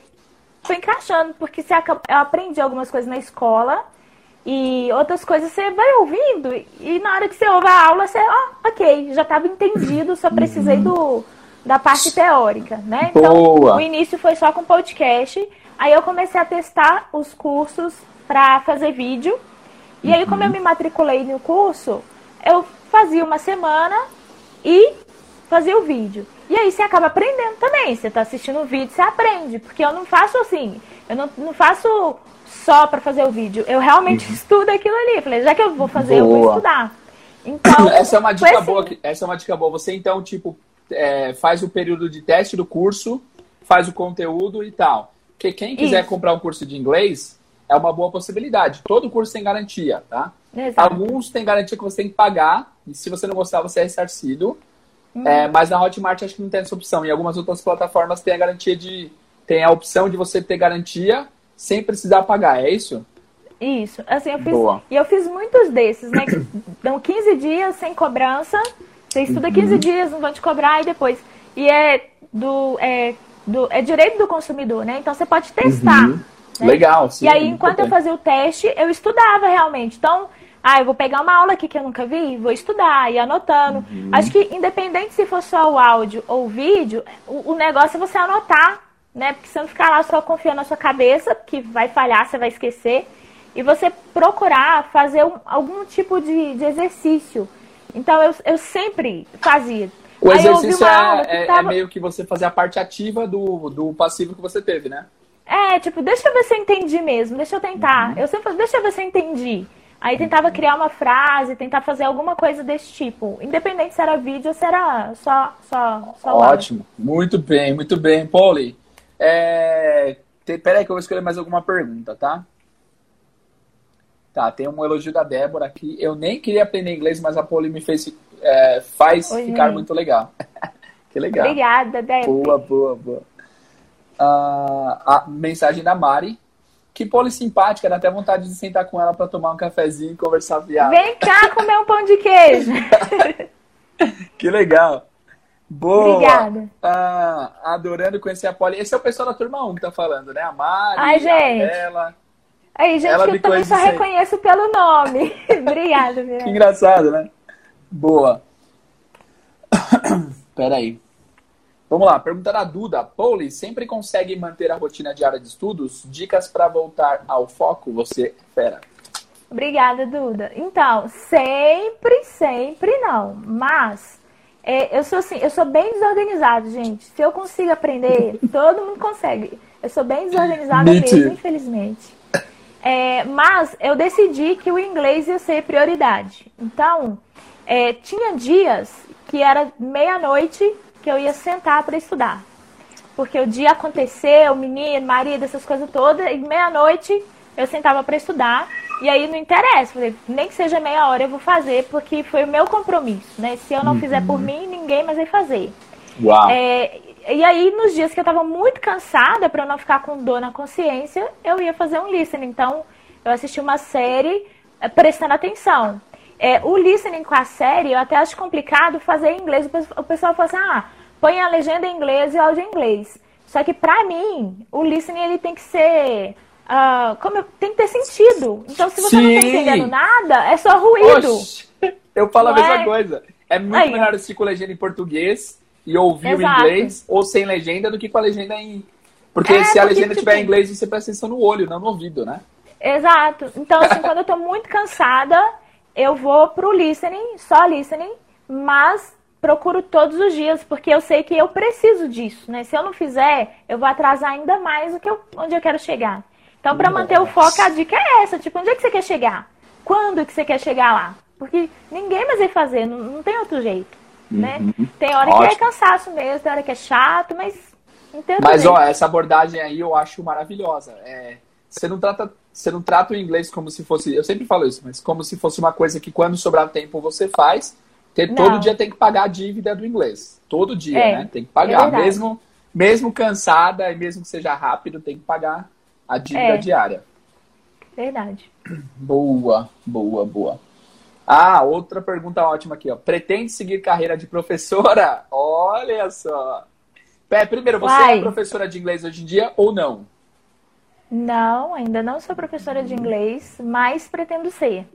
foi encaixando, porque você, eu aprendi algumas coisas na escola e outras coisas você vai ouvindo e na hora que você ouve a aula, você, ó, oh, ok, já estava entendido, só precisei do da parte teórica, né? Então, Boa. o início foi só com podcast. Aí eu comecei a testar os cursos para fazer vídeo. E aí, como eu me matriculei no curso, eu fazia uma semana e fazia o vídeo. E aí você acaba aprendendo também. Você está assistindo o vídeo, você aprende. Porque eu não faço assim, eu não, não faço só para fazer o vídeo. Eu realmente uhum. estudo aquilo ali. falei, já que eu vou fazer, boa. eu vou estudar. Então, essa é uma dica assim. boa. Essa é uma dica boa. Você então, tipo, é, faz o período de teste do curso, faz o conteúdo e tal. Porque quem quiser Isso. comprar um curso de inglês, é uma boa possibilidade. Todo curso tem garantia, tá? Exato. Alguns tem garantia que você tem que pagar, e se você não gostar, você é ressarcido. Hum. É, mas na Hotmart acho que não tem essa opção. Em algumas outras plataformas tem a garantia de. tem a opção de você ter garantia sem precisar pagar, é isso? Isso. Assim, eu fiz. Boa. E eu fiz muitos desses, né? Dão 15 dias sem cobrança você estuda 15 uhum. dias, não vão te cobrar e depois. E é do, é do. É direito do consumidor, né? Então você pode testar. Uhum. Né? Legal, sim. E aí, enquanto eu fazia o teste, eu estudava realmente. Então, ah, eu vou pegar uma aula aqui que eu nunca vi, vou estudar, e anotando. Uhum. Acho que independente se for só o áudio ou o vídeo, o, o negócio é você anotar né? Porque você não ficar lá só confiando na sua cabeça, que vai falhar, você vai esquecer. E você procurar fazer um, algum tipo de, de, exercício. Então eu, eu sempre fazia. O Aí exercício é, é, tava... é, meio que você fazer a parte ativa do, do passivo que você teve, né? É, tipo, deixa eu ver se eu entendi mesmo, deixa eu tentar. Uhum. Eu sempre deixa eu ver se eu entendi. Aí tentava criar uma frase, tentar fazer alguma coisa desse tipo. Independente se era vídeo ou se era só, só, só Ótimo. Muito bem, muito bem. Polly, é... peraí que eu vou escolher mais alguma pergunta, tá? Tá, tem um elogio da Débora aqui. Eu nem queria aprender inglês, mas a Polly me fez, é, faz Oi, ficar gente. muito legal. que legal. Obrigada, Débora. Boa, boa, boa. Uh, a mensagem da Mari. Que poli simpática, dá até vontade de sentar com ela para tomar um cafezinho e conversar viado. Vem cá comer um pão de queijo. que legal. Boa. Obrigada. Ah, adorando conhecer a Poli. Esse é o pessoal da turma 1 que tá falando, né? A Mari, Ai, gente. a Bela. Aí, gente, ela que eu também só reconheço pelo nome. Obrigada, meu. Que engraçado, né? Boa. Peraí. Vamos lá, pergunta da Duda. Pauli, sempre consegue manter a rotina diária de estudos? Dicas para voltar ao foco? Você é fera. Obrigada, Duda. Então, sempre, sempre não. Mas é, eu sou assim, eu sou bem desorganizado, gente. Se eu consigo aprender, todo mundo consegue. Eu sou bem desorganizada mesmo, infelizmente. É, mas eu decidi que o inglês ia ser prioridade. Então, é, tinha dias que era meia-noite que eu ia sentar para estudar. Porque o dia aconteceu, menino, marido, essas coisas todas, e meia-noite eu sentava para estudar. E aí não interessa, nem que seja meia hora eu vou fazer, porque foi o meu compromisso, né? Se eu não uhum. fizer por mim, ninguém mais vai fazer. Uau. É, e aí, nos dias que eu estava muito cansada, para não ficar com dor na consciência, eu ia fazer um listening. Então, eu assisti uma série é, prestando atenção. É, o listening com a série, eu até acho complicado fazer em inglês. O pessoal fala assim, ah, põe a legenda em inglês e áudio em inglês. Só que pra mim, o listening ele tem que ser. Uh, como tem que ter sentido. Então, se você Sim. não tá entendendo nada, é só ruído. Oxe, eu falo não a mesma é? coisa. É muito Aí. melhor assistir com legenda em português e ouvir Exato. o inglês ou sem legenda do que com a legenda em. Porque é, se a legenda tiver em inglês, você presta atenção no olho, não no ouvido, né? Exato. Então, assim, quando eu tô muito cansada, eu vou pro listening, só listening, mas procuro todos os dias, porque eu sei que eu preciso disso, né? Se eu não fizer, eu vou atrasar ainda mais o que eu, onde eu quero chegar. Então, para manter o foco, a dica é essa, tipo, onde é que você quer chegar? Quando que você quer chegar lá? Porque ninguém mais vai fazer, não, não tem outro jeito, né? Uhum. Tem hora Ótimo. que é cansaço mesmo, tem hora que é chato, mas Mas, ó, essa abordagem aí eu acho maravilhosa. É, você não trata você não trata o inglês como se fosse. Eu sempre falo isso, mas como se fosse uma coisa que quando sobrar tempo você faz. Porque todo dia tem que pagar a dívida do inglês. Todo dia, é, né? Tem que pagar. É mesmo, mesmo cansada e mesmo que seja rápido, tem que pagar a dívida é. diária. Verdade. Boa, boa, boa. Ah, outra pergunta ótima aqui, ó. Pretende seguir carreira de professora? Olha só. Pé, primeiro, você Uai. é professora de inglês hoje em dia ou não? Não, ainda não sou professora de inglês, mas pretendo ser.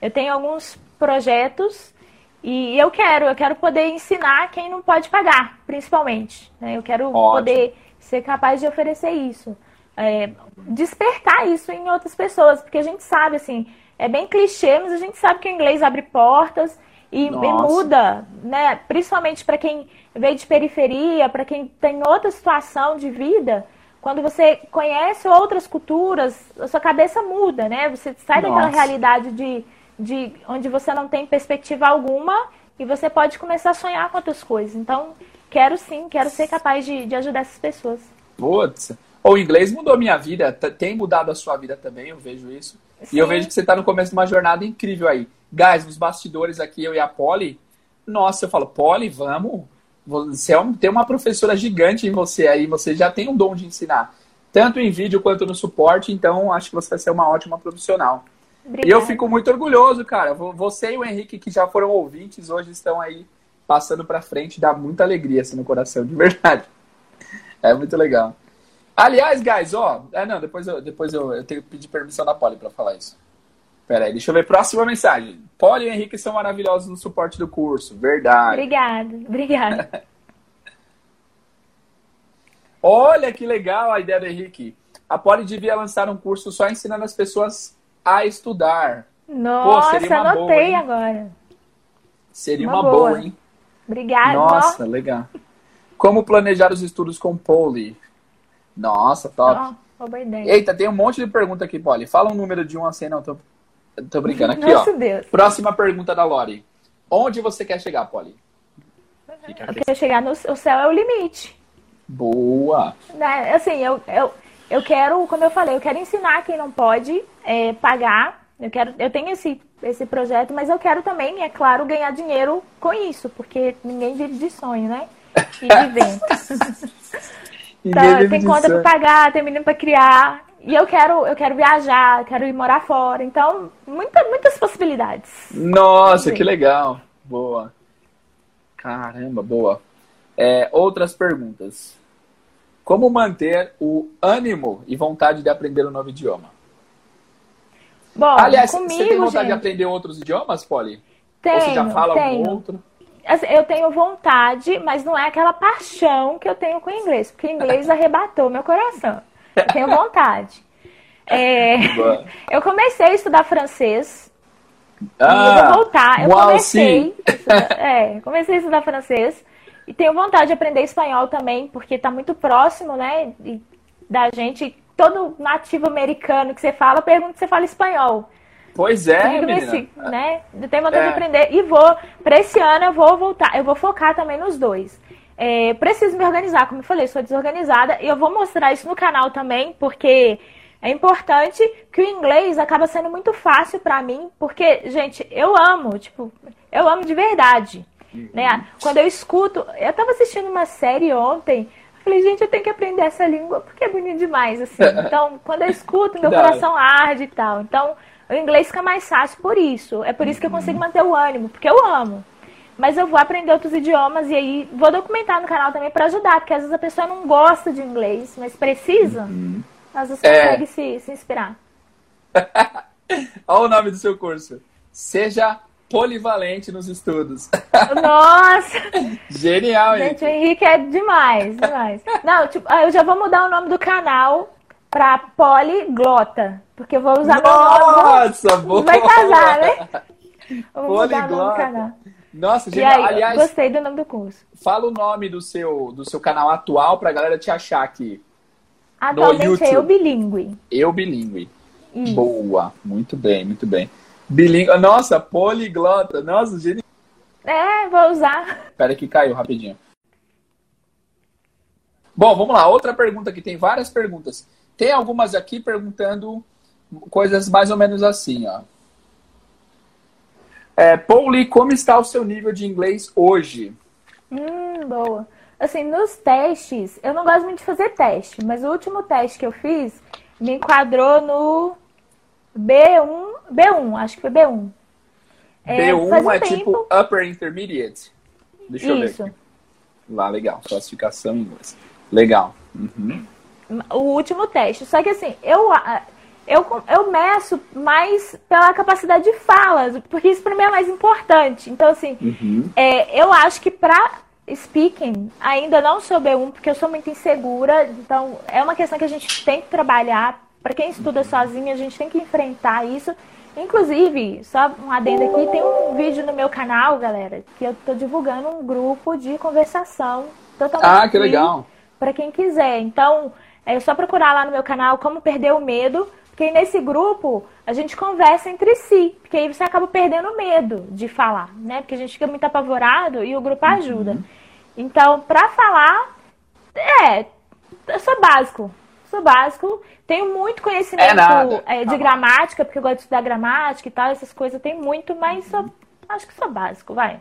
Eu tenho alguns projetos e eu quero, eu quero poder ensinar quem não pode pagar, principalmente. Né? Eu quero Ótimo. poder ser capaz de oferecer isso. É, despertar isso em outras pessoas, porque a gente sabe, assim, é bem clichê, mas a gente sabe que o inglês abre portas e, e muda, né? Principalmente para quem veio de periferia, para quem tem outra situação de vida quando você conhece outras culturas, a sua cabeça muda, né? Você sai Nossa. daquela realidade de, de onde você não tem perspectiva alguma e você pode começar a sonhar com outras coisas. Então, quero sim, quero ser capaz de, de ajudar essas pessoas. Putz, o inglês mudou minha vida, tem mudado a sua vida também, eu vejo isso. Sim. E eu vejo que você está no começo de uma jornada incrível aí. Guys, nos bastidores aqui, eu e a Polly, nossa, eu falo, Polly, vamos você é um, tem uma professora gigante em você aí, você já tem um dom de ensinar, tanto em vídeo quanto no suporte, então acho que você vai ser uma ótima profissional. Obrigada. E eu fico muito orgulhoso, cara. Você e o Henrique, que já foram ouvintes, hoje estão aí passando para frente, dá muita alegria assim no coração, de verdade. É muito legal. Aliás, guys, ó, é, não, depois eu, depois eu, eu tenho que pedir permissão da Polly para falar isso. Pera aí, deixa eu ver. Próxima mensagem. Polly e Henrique são maravilhosos no suporte do curso. Verdade. Obrigada, obrigada. Olha que legal a ideia do Henrique. A Poli devia lançar um curso só ensinando as pessoas a estudar. Nossa, Pô, anotei boa, agora. Seria uma, uma boa. boa. hein? Obrigada. Nossa, legal. Como planejar os estudos com Poli? Nossa, top. Oh, boa ideia. Eita, tem um monte de pergunta aqui, Poli. Fala um número de 1 a 100, não, tô, tô brincando. Aqui, Nossa, ó. Deus. Próxima pergunta da Lori. Onde você quer chegar, Poli? Eu quero chegar no o céu é o limite. Boa. Né? Assim, eu, eu, eu quero, como eu falei, eu quero ensinar quem não pode é, pagar. Eu quero, eu tenho esse, esse projeto, mas eu quero também, é claro, ganhar dinheiro com isso, porque ninguém vive de sonho, né? E de vento. então, tem conta para pagar, tem menino para criar. E eu quero, eu quero viajar, quero ir morar fora. Então, muita, muitas possibilidades. Nossa, que legal. Boa. Caramba, boa. É, outras perguntas. Como manter o ânimo e vontade de aprender um novo idioma? Bom, Aliás, comigo, você tem vontade gente... de aprender outros idiomas, Polly? Tenho, Ou você já fala tenho. algum outro? Assim, eu tenho vontade, mas não é aquela paixão que eu tenho com o inglês, porque o inglês arrebatou meu coração. Eu tenho vontade. É, eu comecei a estudar francês. Ah, eu vou voltar. Eu comecei, é, comecei a estudar francês. E tenho vontade de aprender espanhol também, porque está muito próximo, né, da gente. Todo nativo americano que você fala, pergunta se você fala espanhol. Pois é, nesse, né? Tenho vontade é. de aprender e vou, para esse ano eu vou voltar, eu vou focar também nos dois. É, preciso me organizar, como eu falei, sou desorganizada e eu vou mostrar isso no canal também, porque é importante que o inglês acaba sendo muito fácil para mim, porque, gente, eu amo, tipo, eu amo de verdade. Uhum. Né? Quando eu escuto, eu estava assistindo uma série ontem, falei, gente, eu tenho que aprender essa língua porque é bonito demais, assim. Então, quando eu escuto, meu coração arde e tal. Então, o inglês fica mais fácil por isso. É por isso que eu consigo manter o ânimo, porque eu amo. Mas eu vou aprender outros idiomas e aí vou documentar no canal também para ajudar, porque às vezes a pessoa não gosta de inglês, mas precisa. Uhum. Às vezes é... consegue se, se inspirar. Olha o nome do seu curso. Seja polivalente nos estudos. Nossa! Genial, hein? Gente, o Henrique é demais, demais. Não, tipo, ah, eu já vou mudar o nome do canal pra poliglota, porque eu vou usar Nossa, meu nome. Vai casar, né? poliglota. Nossa, genial. Aí, Aliás, gostei do nome do curso. Fala o nome do seu, do seu canal atual pra galera te achar aqui. Atualmente é Eu Bilingue. Eu Bilingue. Boa, muito bem, muito bem. Bilingue. Nossa, poliglota. Nossa, genial. É, vou usar. Espera que caiu rapidinho. Bom, vamos lá. Outra pergunta aqui. Tem várias perguntas. Tem algumas aqui perguntando coisas mais ou menos assim, ó. É, Pauli, como está o seu nível de inglês hoje? Hum, boa. Assim, nos testes, eu não gosto muito de fazer teste, mas o último teste que eu fiz me enquadrou no B1, B1, acho que foi B1. É, B1 um é tempo... tipo Upper Intermediate. Deixa Isso. eu ver aqui. Lá, legal. Classificação em inglês. Legal. Uhum. O último teste. Só que assim, eu, eu, eu meço mais pela capacidade de fala, porque isso para mim é mais importante. Então, assim, uhum. é, eu acho que para speaking ainda não sou B1, porque eu sou muito insegura. Então, é uma questão que a gente tem que trabalhar para quem estuda sozinho, a gente tem que enfrentar isso. Inclusive, só um adendo aqui, tem um vídeo no meu canal, galera, que eu estou divulgando um grupo de conversação totalmente Ah, que legal. Para quem quiser. Então, é só procurar lá no meu canal como perder o medo, porque nesse grupo a gente conversa entre si, porque aí você acaba perdendo o medo de falar, né? Porque a gente fica muito apavorado e o grupo ajuda. Uhum. Então, para falar, é, é só básico sou básico, tenho muito conhecimento é é, de tá gramática, porque eu gosto de estudar gramática e tal, essas coisas, tem muito, mas sou, acho que sou básico, vai.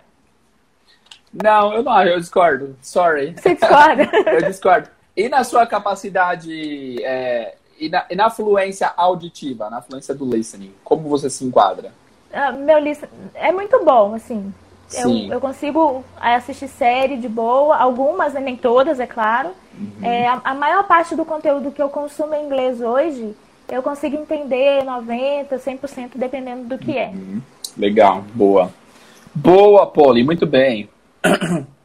Não, eu não, eu discordo. Sorry. Você discorda? eu discordo. E na sua capacidade, é, e, na, e, na, fluência auditiva, na fluência do listening, como você se enquadra? Ah, meu listening é muito bom, assim. Eu, eu, consigo assistir série de boa, algumas, né, nem todas, é claro. Uhum. É, a, a, maior parte do conteúdo que eu consumo em inglês hoje, eu consigo entender 90%, 100%, dependendo do que é. uhum. é. Legal, boa. Boa, Poli, muito bem.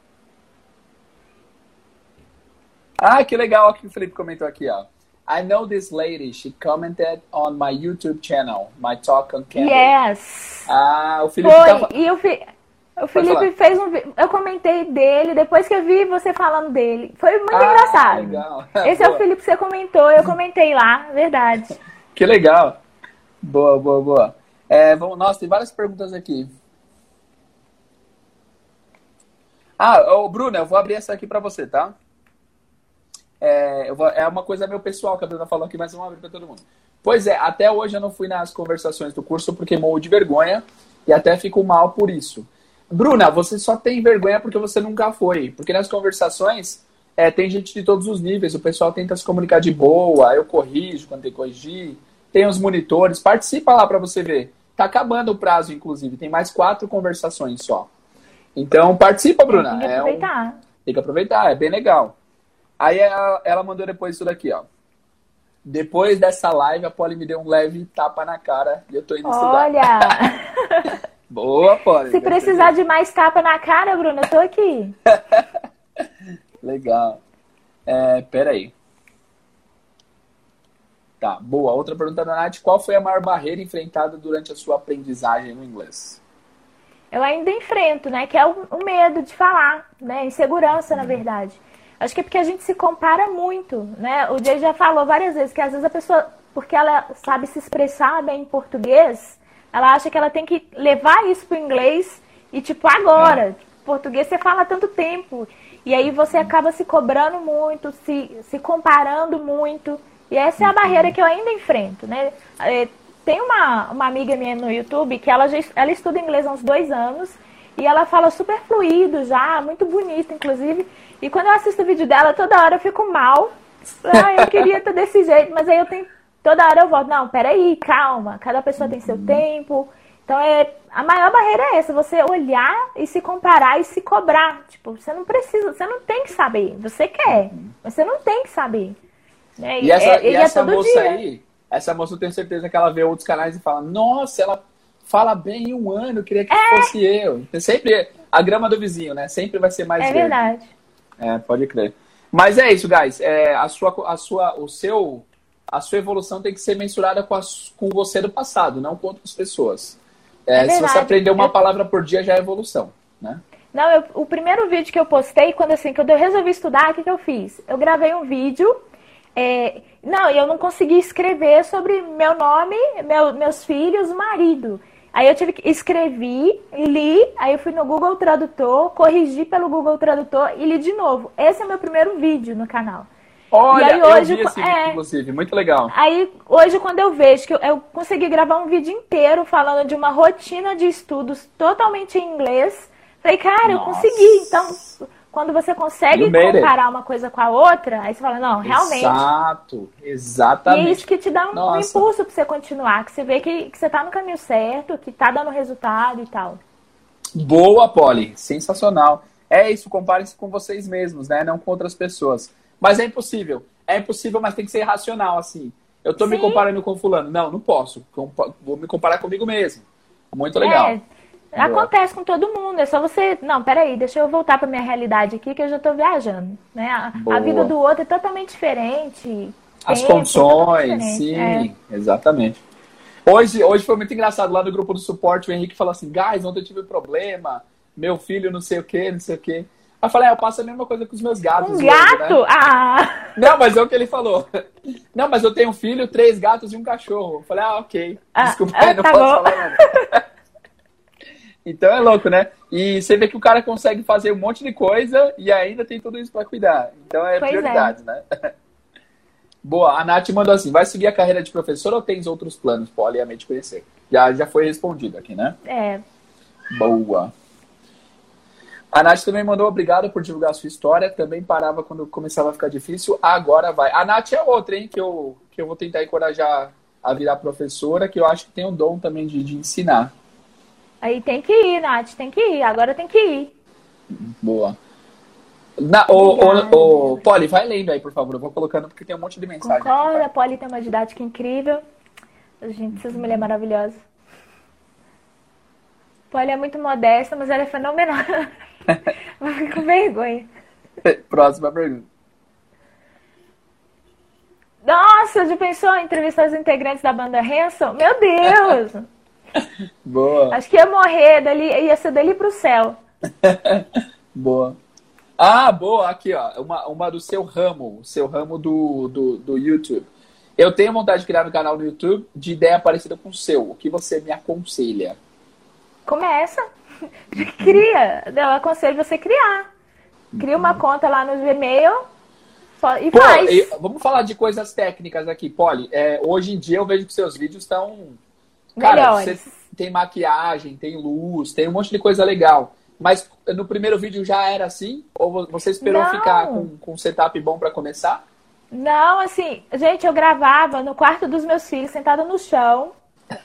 Ah, que legal o que o Felipe comentou aqui, ó. I know this lady. She commented on my YouTube channel, my talk on camera. Yes. Ah, o Felipe Foi, tava... e o, Fi... o Felipe fez um Eu comentei dele, depois que eu vi você falando dele. Foi muito ah, engraçado. Legal. Esse boa. é o Felipe que você comentou, eu comentei lá, verdade. Que legal. Boa, boa, boa. É, vamos, nossa, tem várias perguntas aqui. Ah, ô, Bruna, eu vou abrir essa aqui para você, tá? É, vou, é, uma coisa meu pessoal que a Bruna falou aqui, mas vamos abrir para todo mundo. Pois é, até hoje eu não fui nas conversações do curso porque morro de vergonha e até fico mal por isso. Bruna, você só tem vergonha porque você nunca foi. Porque nas conversações é, tem gente de todos os níveis, o pessoal tenta se comunicar de boa, eu corrijo quando tem que corrigir, tem os monitores, participa lá para você ver. Tá acabando o prazo, inclusive, tem mais quatro conversações só. Então, participa, Bruna. Tem que aproveitar. É um... Tem que aproveitar, é bem legal. Aí ela, ela, mandou depois isso daqui, ó. Depois dessa live, a Polly me deu um leve tapa na cara e eu tô indo Olha. estudar. Boa, Polly. Se precisar de mais tapa na cara, Bruna, eu tô aqui. legal. É, peraí. Tá, boa. Outra pergunta da Nath. Qual foi a maior barreira enfrentada durante a sua aprendizagem no inglês? Eu ainda enfrento, né? Que é o, o medo de falar, né? Insegurança, na verdade. Acho que é porque a gente se compara muito, né? O Jay já falou várias vezes que às vezes a pessoa, porque ela sabe se expressar bem em português, ela acha que ela tem que levar isso pro inglês e, tipo, agora. É. Português você fala há tanto tempo. E aí você acaba se cobrando muito, se, se comparando muito. E essa é a barreira que eu ainda enfrento, né? Tem uma, uma amiga minha no YouTube que ela, já, ela estuda inglês há uns dois anos e ela fala super fluido já, muito bonito, inclusive. E quando eu assisto o vídeo dela, toda hora eu fico mal. Ah, eu queria estar desse jeito, mas aí eu tenho. Toda hora eu volto, não, peraí, calma, cada pessoa tem seu tempo. Então é. A maior barreira é essa, você olhar e se comparar e se cobrar. Tipo, você não precisa, você não tem que saber. Você quer, mas você não tem que saber. Né? E, essa, é, e essa é moça dia. aí, essa moça eu tenho certeza que ela vê outros canais e fala, nossa, ela fala bem em um ano, eu queria que é. fosse eu. Sempre a grama do vizinho, né? Sempre vai ser mais É verde. verdade. É, pode crer. Mas é isso, guys. É, a sua, a sua, o seu, a sua evolução tem que ser mensurada com, a, com você do passado, não com outras pessoas. É, é se você aprender uma eu... palavra por dia, já é evolução, né? Não, eu, o primeiro vídeo que eu postei, quando assim, quando eu resolvi estudar, o que, que eu fiz? Eu gravei um vídeo. É, não, eu não consegui escrever sobre meu nome, meu, meus filhos, marido. Aí eu tive que escrevi, li, aí eu fui no Google Tradutor, corrigi pelo Google Tradutor e li de novo. Esse é o meu primeiro vídeo no canal. Olha, e aí, hoje, eu vi esse é, vídeo, inclusive, muito legal. Aí, hoje, quando eu vejo que eu, eu, consegui gravar um vídeo inteiro falando de uma rotina de estudos totalmente em inglês, falei, cara, Nossa. eu consegui. Então, quando você consegue comparar uma coisa com a outra, aí você fala, não, realmente. Exato, exatamente. E é isso que te dá um, impulso para você continuar, que você vê que, que você tá no caminho certo, que tá dando resultado e tal. Boa, Polly, sensacional. É isso, comparem-se com vocês mesmos, né? Não com outras pessoas. Mas é impossível. É impossível, mas tem que ser racional, assim. Eu tô Sim. me comparando com fulano. Não, não posso. Vou me comparar comigo mesmo. Muito legal. É. Acontece com todo mundo, é só você. Não, peraí, deixa eu voltar para minha realidade aqui que eu já estou viajando. Né? A, a, vida do outro é totalmente diferente. As tempo, condições, sim, é. exatamente. Hoje, hoje foi muito engraçado lá no grupo do suporte, o Henrique falou assim: guys, ontem eu tive um problema, meu filho não sei o que, não sei o que. Eu falei, ah, eu passo a mesma coisa com os meus gatos. Um gato? Né? Ah! Não, mas é o que ele falou. Não, mas eu tenho um filho, três gatos e um cachorro. Eu falei, ah, ok. Desculpa, ah, não tá posso bom. falar nada. Então é louco, né? E você vê que o cara consegue fazer um monte de coisa e ainda tem tudo isso para cuidar. Então é pois prioridade, é. né? Boa, a Nath mandou assim: vai seguir a carreira de professor ou tens outros planos, Poli, a mente conhecer? Já, já foi respondido aqui, né? É. Boa. A Nath também mandou obrigado por divulgar a sua história. Também parava quando começava a ficar difícil. Agora vai. A Nath é outra, hein? Que eu, que eu vou tentar encorajar a virar professora, que eu acho que tem um dom também de, de ensinar. Aí tem que ir, Nath, tem que ir. Agora tem que ir. Boa. Na, Poli, vai lendo aí, por favor. Eu vou colocando porque tem um monte de mensagem. Concordo, aqui, a Poli tem uma didática incrível. Gente, essas mulheres maravilhosas. Poli é muito modesta, mas ela é fenomenal. Vou ficar com vergonha. Próxima pergunta. Nossa, já pensou em entrevistar os integrantes da banda Hanson? Meu Deus! Boa. Acho que ia morrer dali, ia ser dali pro céu. boa. Ah, boa, aqui, ó. Uma, uma do seu ramo, o seu ramo do, do, do YouTube. Eu tenho vontade de criar um canal no YouTube de ideia parecida com o seu. O que você me aconselha? Começa. Cria. Eu aconselho você criar. Cria uma conta lá no Gmail e Pô, faz. E, vamos falar de coisas técnicas aqui, Polly. É, hoje em dia eu vejo que seus vídeos estão. Cara, você tem maquiagem, tem luz, tem um monte de coisa legal. Mas no primeiro vídeo já era assim? Ou você esperou Não. ficar com, com um setup bom para começar? Não, assim, gente, eu gravava no quarto dos meus filhos, sentada no chão.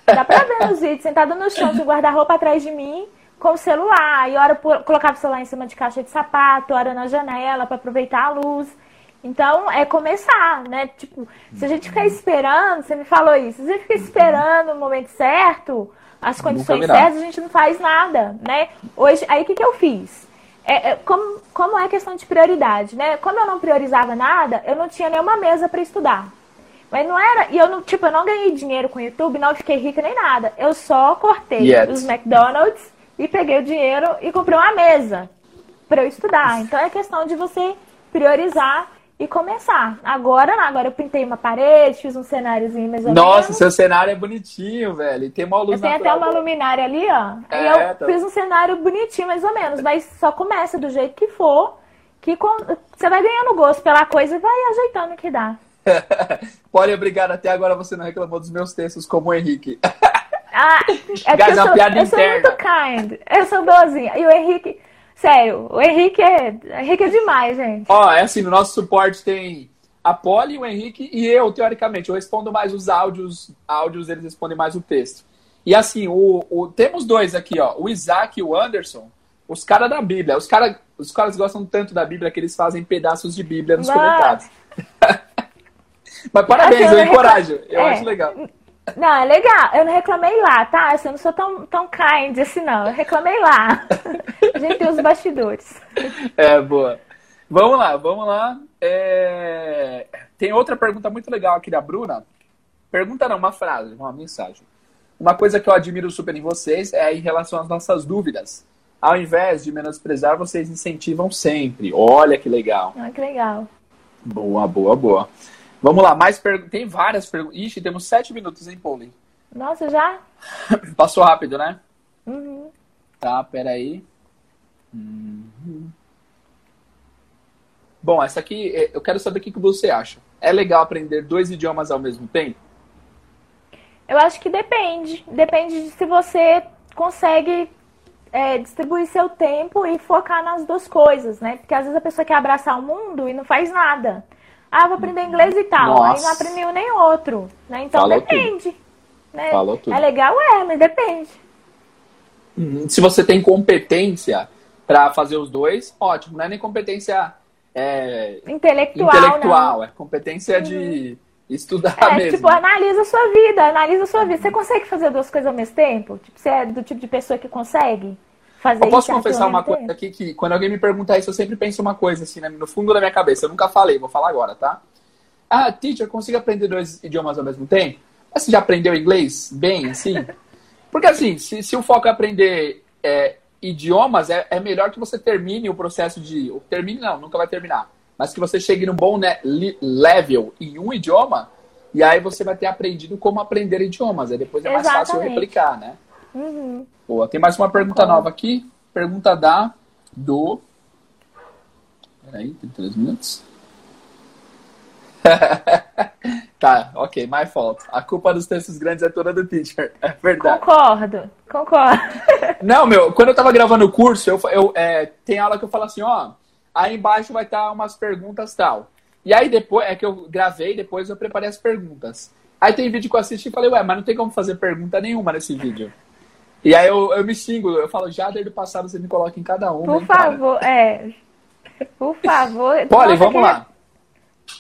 Dá pra ver nos vídeos, sentada no chão, com guarda-roupa atrás de mim, com o celular. E hora eu colocava o celular em cima de caixa de sapato, hora na janela para aproveitar a luz. Então, é começar, né? Tipo, se a gente ficar esperando, você me falou isso, se a gente ficar esperando o momento certo, as condições certas, a gente não faz nada, né? Hoje, aí o que, que eu fiz? É, é, como, como é questão de prioridade, né? Como eu não priorizava nada, eu não tinha nenhuma mesa para estudar. Mas não era. E eu não, tipo, eu não ganhei dinheiro com o YouTube, não fiquei rica nem nada. Eu só cortei yes. os McDonald's e peguei o dinheiro e comprei uma mesa para eu estudar. Então é questão de você priorizar e começar. Agora não, agora eu pintei uma parede, fiz um cenáriozinho mais ou menos. Nossa, seu cenário é bonitinho, velho. E tem uma luz Tem até uma luminária ali, ó. É, e eu tá... fiz um cenário bonitinho mais ou menos, mas só começa do jeito que for, que com... você vai ganhando gosto pela coisa e vai ajeitando o que dá. Pode, obrigado. Até agora você não reclamou dos meus textos como o Henrique. Ah, é que eu, sou, eu sou muito kind. Eu sou boazinha. E o Henrique, Sério, o Henrique é, o Henrique é demais, gente. Ó, é assim, no nosso suporte tem a Polly, o Henrique e eu, teoricamente. Eu respondo mais os áudios, áudios eles respondem mais o texto. E assim, o, o temos dois aqui, ó, o Isaac e o Anderson, os caras da Bíblia. Os, cara, os caras gostam tanto da Bíblia que eles fazem pedaços de Bíblia nos Mas... comentários. Mas parabéns, assim, eu, eu encorajo. Eu é, acho legal. Não, é legal. Eu não reclamei lá, tá? Eu não sou tão, tão kind assim, não. Eu reclamei lá. A gente tem os bastidores. É, boa. Vamos lá, vamos lá. É... Tem outra pergunta muito legal aqui da Bruna. Pergunta não, uma frase, uma mensagem. Uma coisa que eu admiro super em vocês é em relação às nossas dúvidas. Ao invés de menosprezar, vocês incentivam sempre. Olha que legal. Ah, que legal. Boa, boa, boa. Vamos lá, mais perguntas. Tem várias perguntas. Ixi, temos sete minutos, hein, Paulinho? Nossa, já? Passou rápido, né? Uhum. Tá, peraí. Uhum. Bom, essa aqui, é, eu quero saber o que você acha. É legal aprender dois idiomas ao mesmo tempo? Eu acho que depende. Depende de se você consegue é, distribuir seu tempo e focar nas duas coisas, né? Porque às vezes a pessoa quer abraçar o mundo e não faz nada. Ah, vou aprender inglês e tal. Nossa. Aí não aprendeu nem outro. Né? Então Falou depende. Né? Falou tudo. É legal, é, mas depende. Uhum. Se você tem competência para fazer os dois, ótimo. Não é nem competência é, intelectual. Intelectual, é competência uhum. de estudar é, mesmo. Tipo, analisa a sua vida, analisa a sua vida. Você consegue fazer duas coisas ao mesmo tempo? Tipo, você é do tipo de pessoa que consegue? Fazer Eu posso confessar uma coisa aqui que quando alguém me pergunta isso, eu sempre penso uma coisa assim, né, no fundo da minha cabeça. Eu nunca falei, vou falar agora, tá? Ah, teacher, consigo aprender dois idiomas ao mesmo tempo? Mas você já aprendeu inglês bem, assim? Porque assim, se, se o foco é aprender é, idiomas, é, é, melhor que você termine o processo de. Termine não, nunca vai terminar. Mas que você chegue num bom né, level em um idioma, e aí você vai ter aprendido como aprender idiomas. Aí depois é mais Exatamente. fácil replicar, né? Uhum. Boa. Tem mais uma pergunta nova aqui. Pergunta da do. Peraí, tem três minutos. tá, ok, my fault. A culpa dos textos grandes é toda do teacher. É verdade. Concordo, concordo. Não, meu, quando eu tava gravando o curso, eu, eu é, tem aula que eu falo assim, ó, aí embaixo vai estar tá umas perguntas tal. E aí depois, é que eu gravei, depois eu preparei as perguntas. Aí tem vídeo que eu assisti e falei, ué, mas não tem como fazer pergunta nenhuma nesse vídeo. E aí eu, eu me xingo, eu falo, já desde o passado você me coloca em cada um. Por favor, cara. é. Por favor. Polly, vamos lá.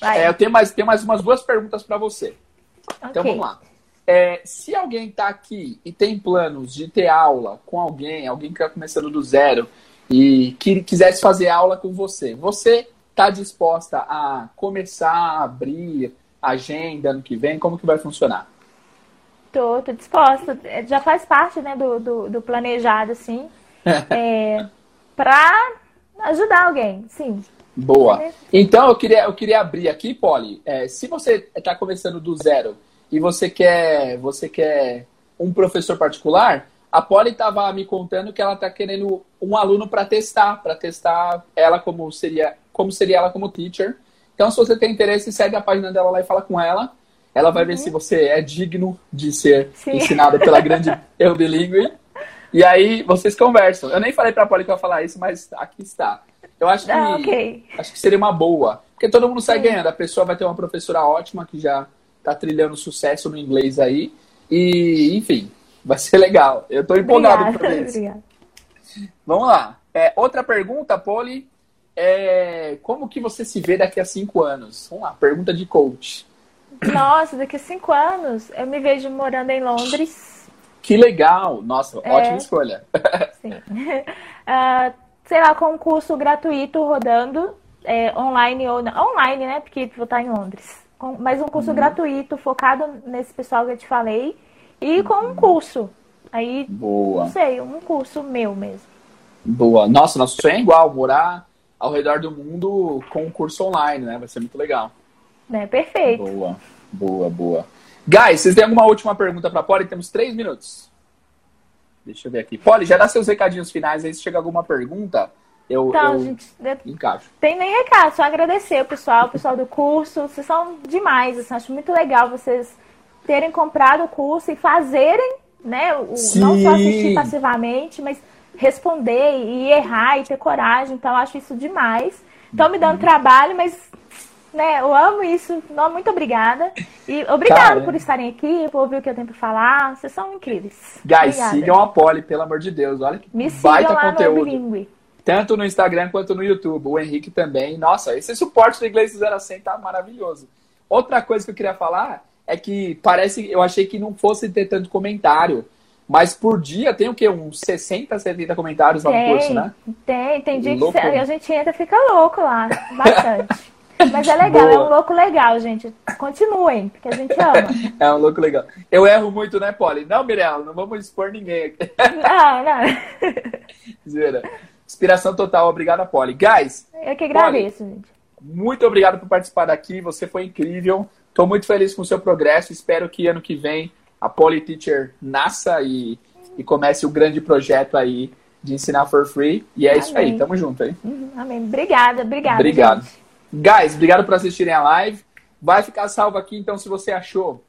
É, eu tenho mais, tenho mais umas duas perguntas para você. Okay. Então vamos lá. É, se alguém está aqui e tem planos de ter aula com alguém, alguém que está começando do zero e que quisesse fazer aula com você, você está disposta a começar a abrir, agenda ano que vem? Como que vai funcionar? Tô, tô disposta. É, já faz parte né, do, do, do planejado, assim, é, para ajudar alguém, sim. Boa. Então eu queria, eu queria abrir aqui, Polly. É, se você está começando do zero e você quer, você quer um professor particular, a Polly estava me contando que ela está querendo um aluno para testar, para testar ela como seria, como seria ela como teacher. Então, se você tem interesse, segue a página dela lá e fala com ela. Ela vai uhum. ver se você é digno de ser Sim. ensinado pela grande eu bilíngue. E aí vocês conversam. Eu nem falei para a Polly que eu ia falar isso, mas aqui está. Eu acho que, ah, okay. acho que seria uma boa. Porque todo mundo sai Sim. ganhando. A pessoa vai ter uma professora ótima que já está trilhando sucesso no inglês aí. E, enfim, vai ser legal. Eu estou empolgado por isso. Obrigada. Vamos lá. É, outra pergunta, Poli. É, como que você se vê daqui a cinco anos? Vamos lá, pergunta de coach. Nossa, daqui a cinco anos eu me vejo morando em Londres. Que legal! Nossa, é, ótima escolha. Sim. Uh, sei lá, com um curso gratuito rodando, é, online ou não. Online, né? Porque vou estar em Londres. Com, mas um curso uhum. gratuito focado nesse pessoal que eu te falei. E com um curso. Aí, Boa. não sei, um curso meu mesmo. Boa. Nossa, nosso sonho é igual, morar ao redor do mundo com um curso online, né? Vai ser muito legal. É, perfeito. Boa, boa, boa. Guys, vocês têm alguma última pergunta para a Polly? Temos três minutos. Deixa eu ver aqui. Polly, já dá seus recadinhos finais aí. Se chega alguma pergunta, eu, então, eu gente, encaixo. Tem nem recado, só agradecer o pessoal, o pessoal do curso. Vocês são demais. Assim, acho muito legal vocês terem comprado o curso e fazerem, né? O, não só assistir passivamente, mas responder e errar e ter coragem. Então, acho isso demais. Estão me dando uhum. trabalho, mas né, eu amo isso. Não, muito obrigada. E obrigado Cara, por estarem aqui, por ouvir o que eu tenho para falar. Vocês são incríveis. Guys, obrigada. sigam a Polly, pelo amor de Deus. Olha que me baita conteúdo. No tanto no Instagram quanto no YouTube. O Henrique também. Nossa, esse suporte do Inglês do Zero a 100 tá maravilhoso. Outra coisa que eu queria falar é que parece, eu achei que não fosse ter tanto comentário. Mas por dia tem o quê? Uns 60, 70 comentários lá tem, no curso, né? Tem, tem dia louco. que a gente entra e fica louco lá. Bastante. Mas é legal, Boa. é um louco legal, gente. Continuem, porque a gente ama. É um louco legal. Eu erro muito, né, Polly? Não, Mirella, não vamos expor ninguém aqui. Não, não. Zera. Inspiração total. Obrigado, Polly. Guys. Eu que agradeço, Polly, gente. Muito obrigado por participar daqui. Você foi incrível. Estou muito feliz com o seu progresso. Espero que ano que vem a Poly Teacher nasça e, e comece o grande projeto aí de ensinar for free. E é Amém. isso aí. Tamo junto aí. Uhum. Amém. Obrigada, obrigada. Obrigado. Gente. Guys, obrigado por assistirem a live. Vai ficar salvo aqui, então, se você achou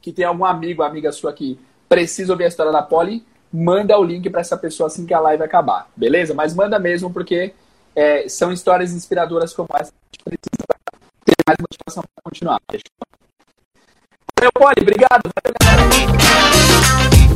que tem algum amigo, amiga sua que precisa ouvir a história da Polly, manda o link para essa pessoa assim que a live acabar, beleza? Mas manda mesmo, porque é, são histórias inspiradoras como essa. A gente precisa ter mais motivação para continuar. Valeu, Polly. Obrigado. Valeu, galera.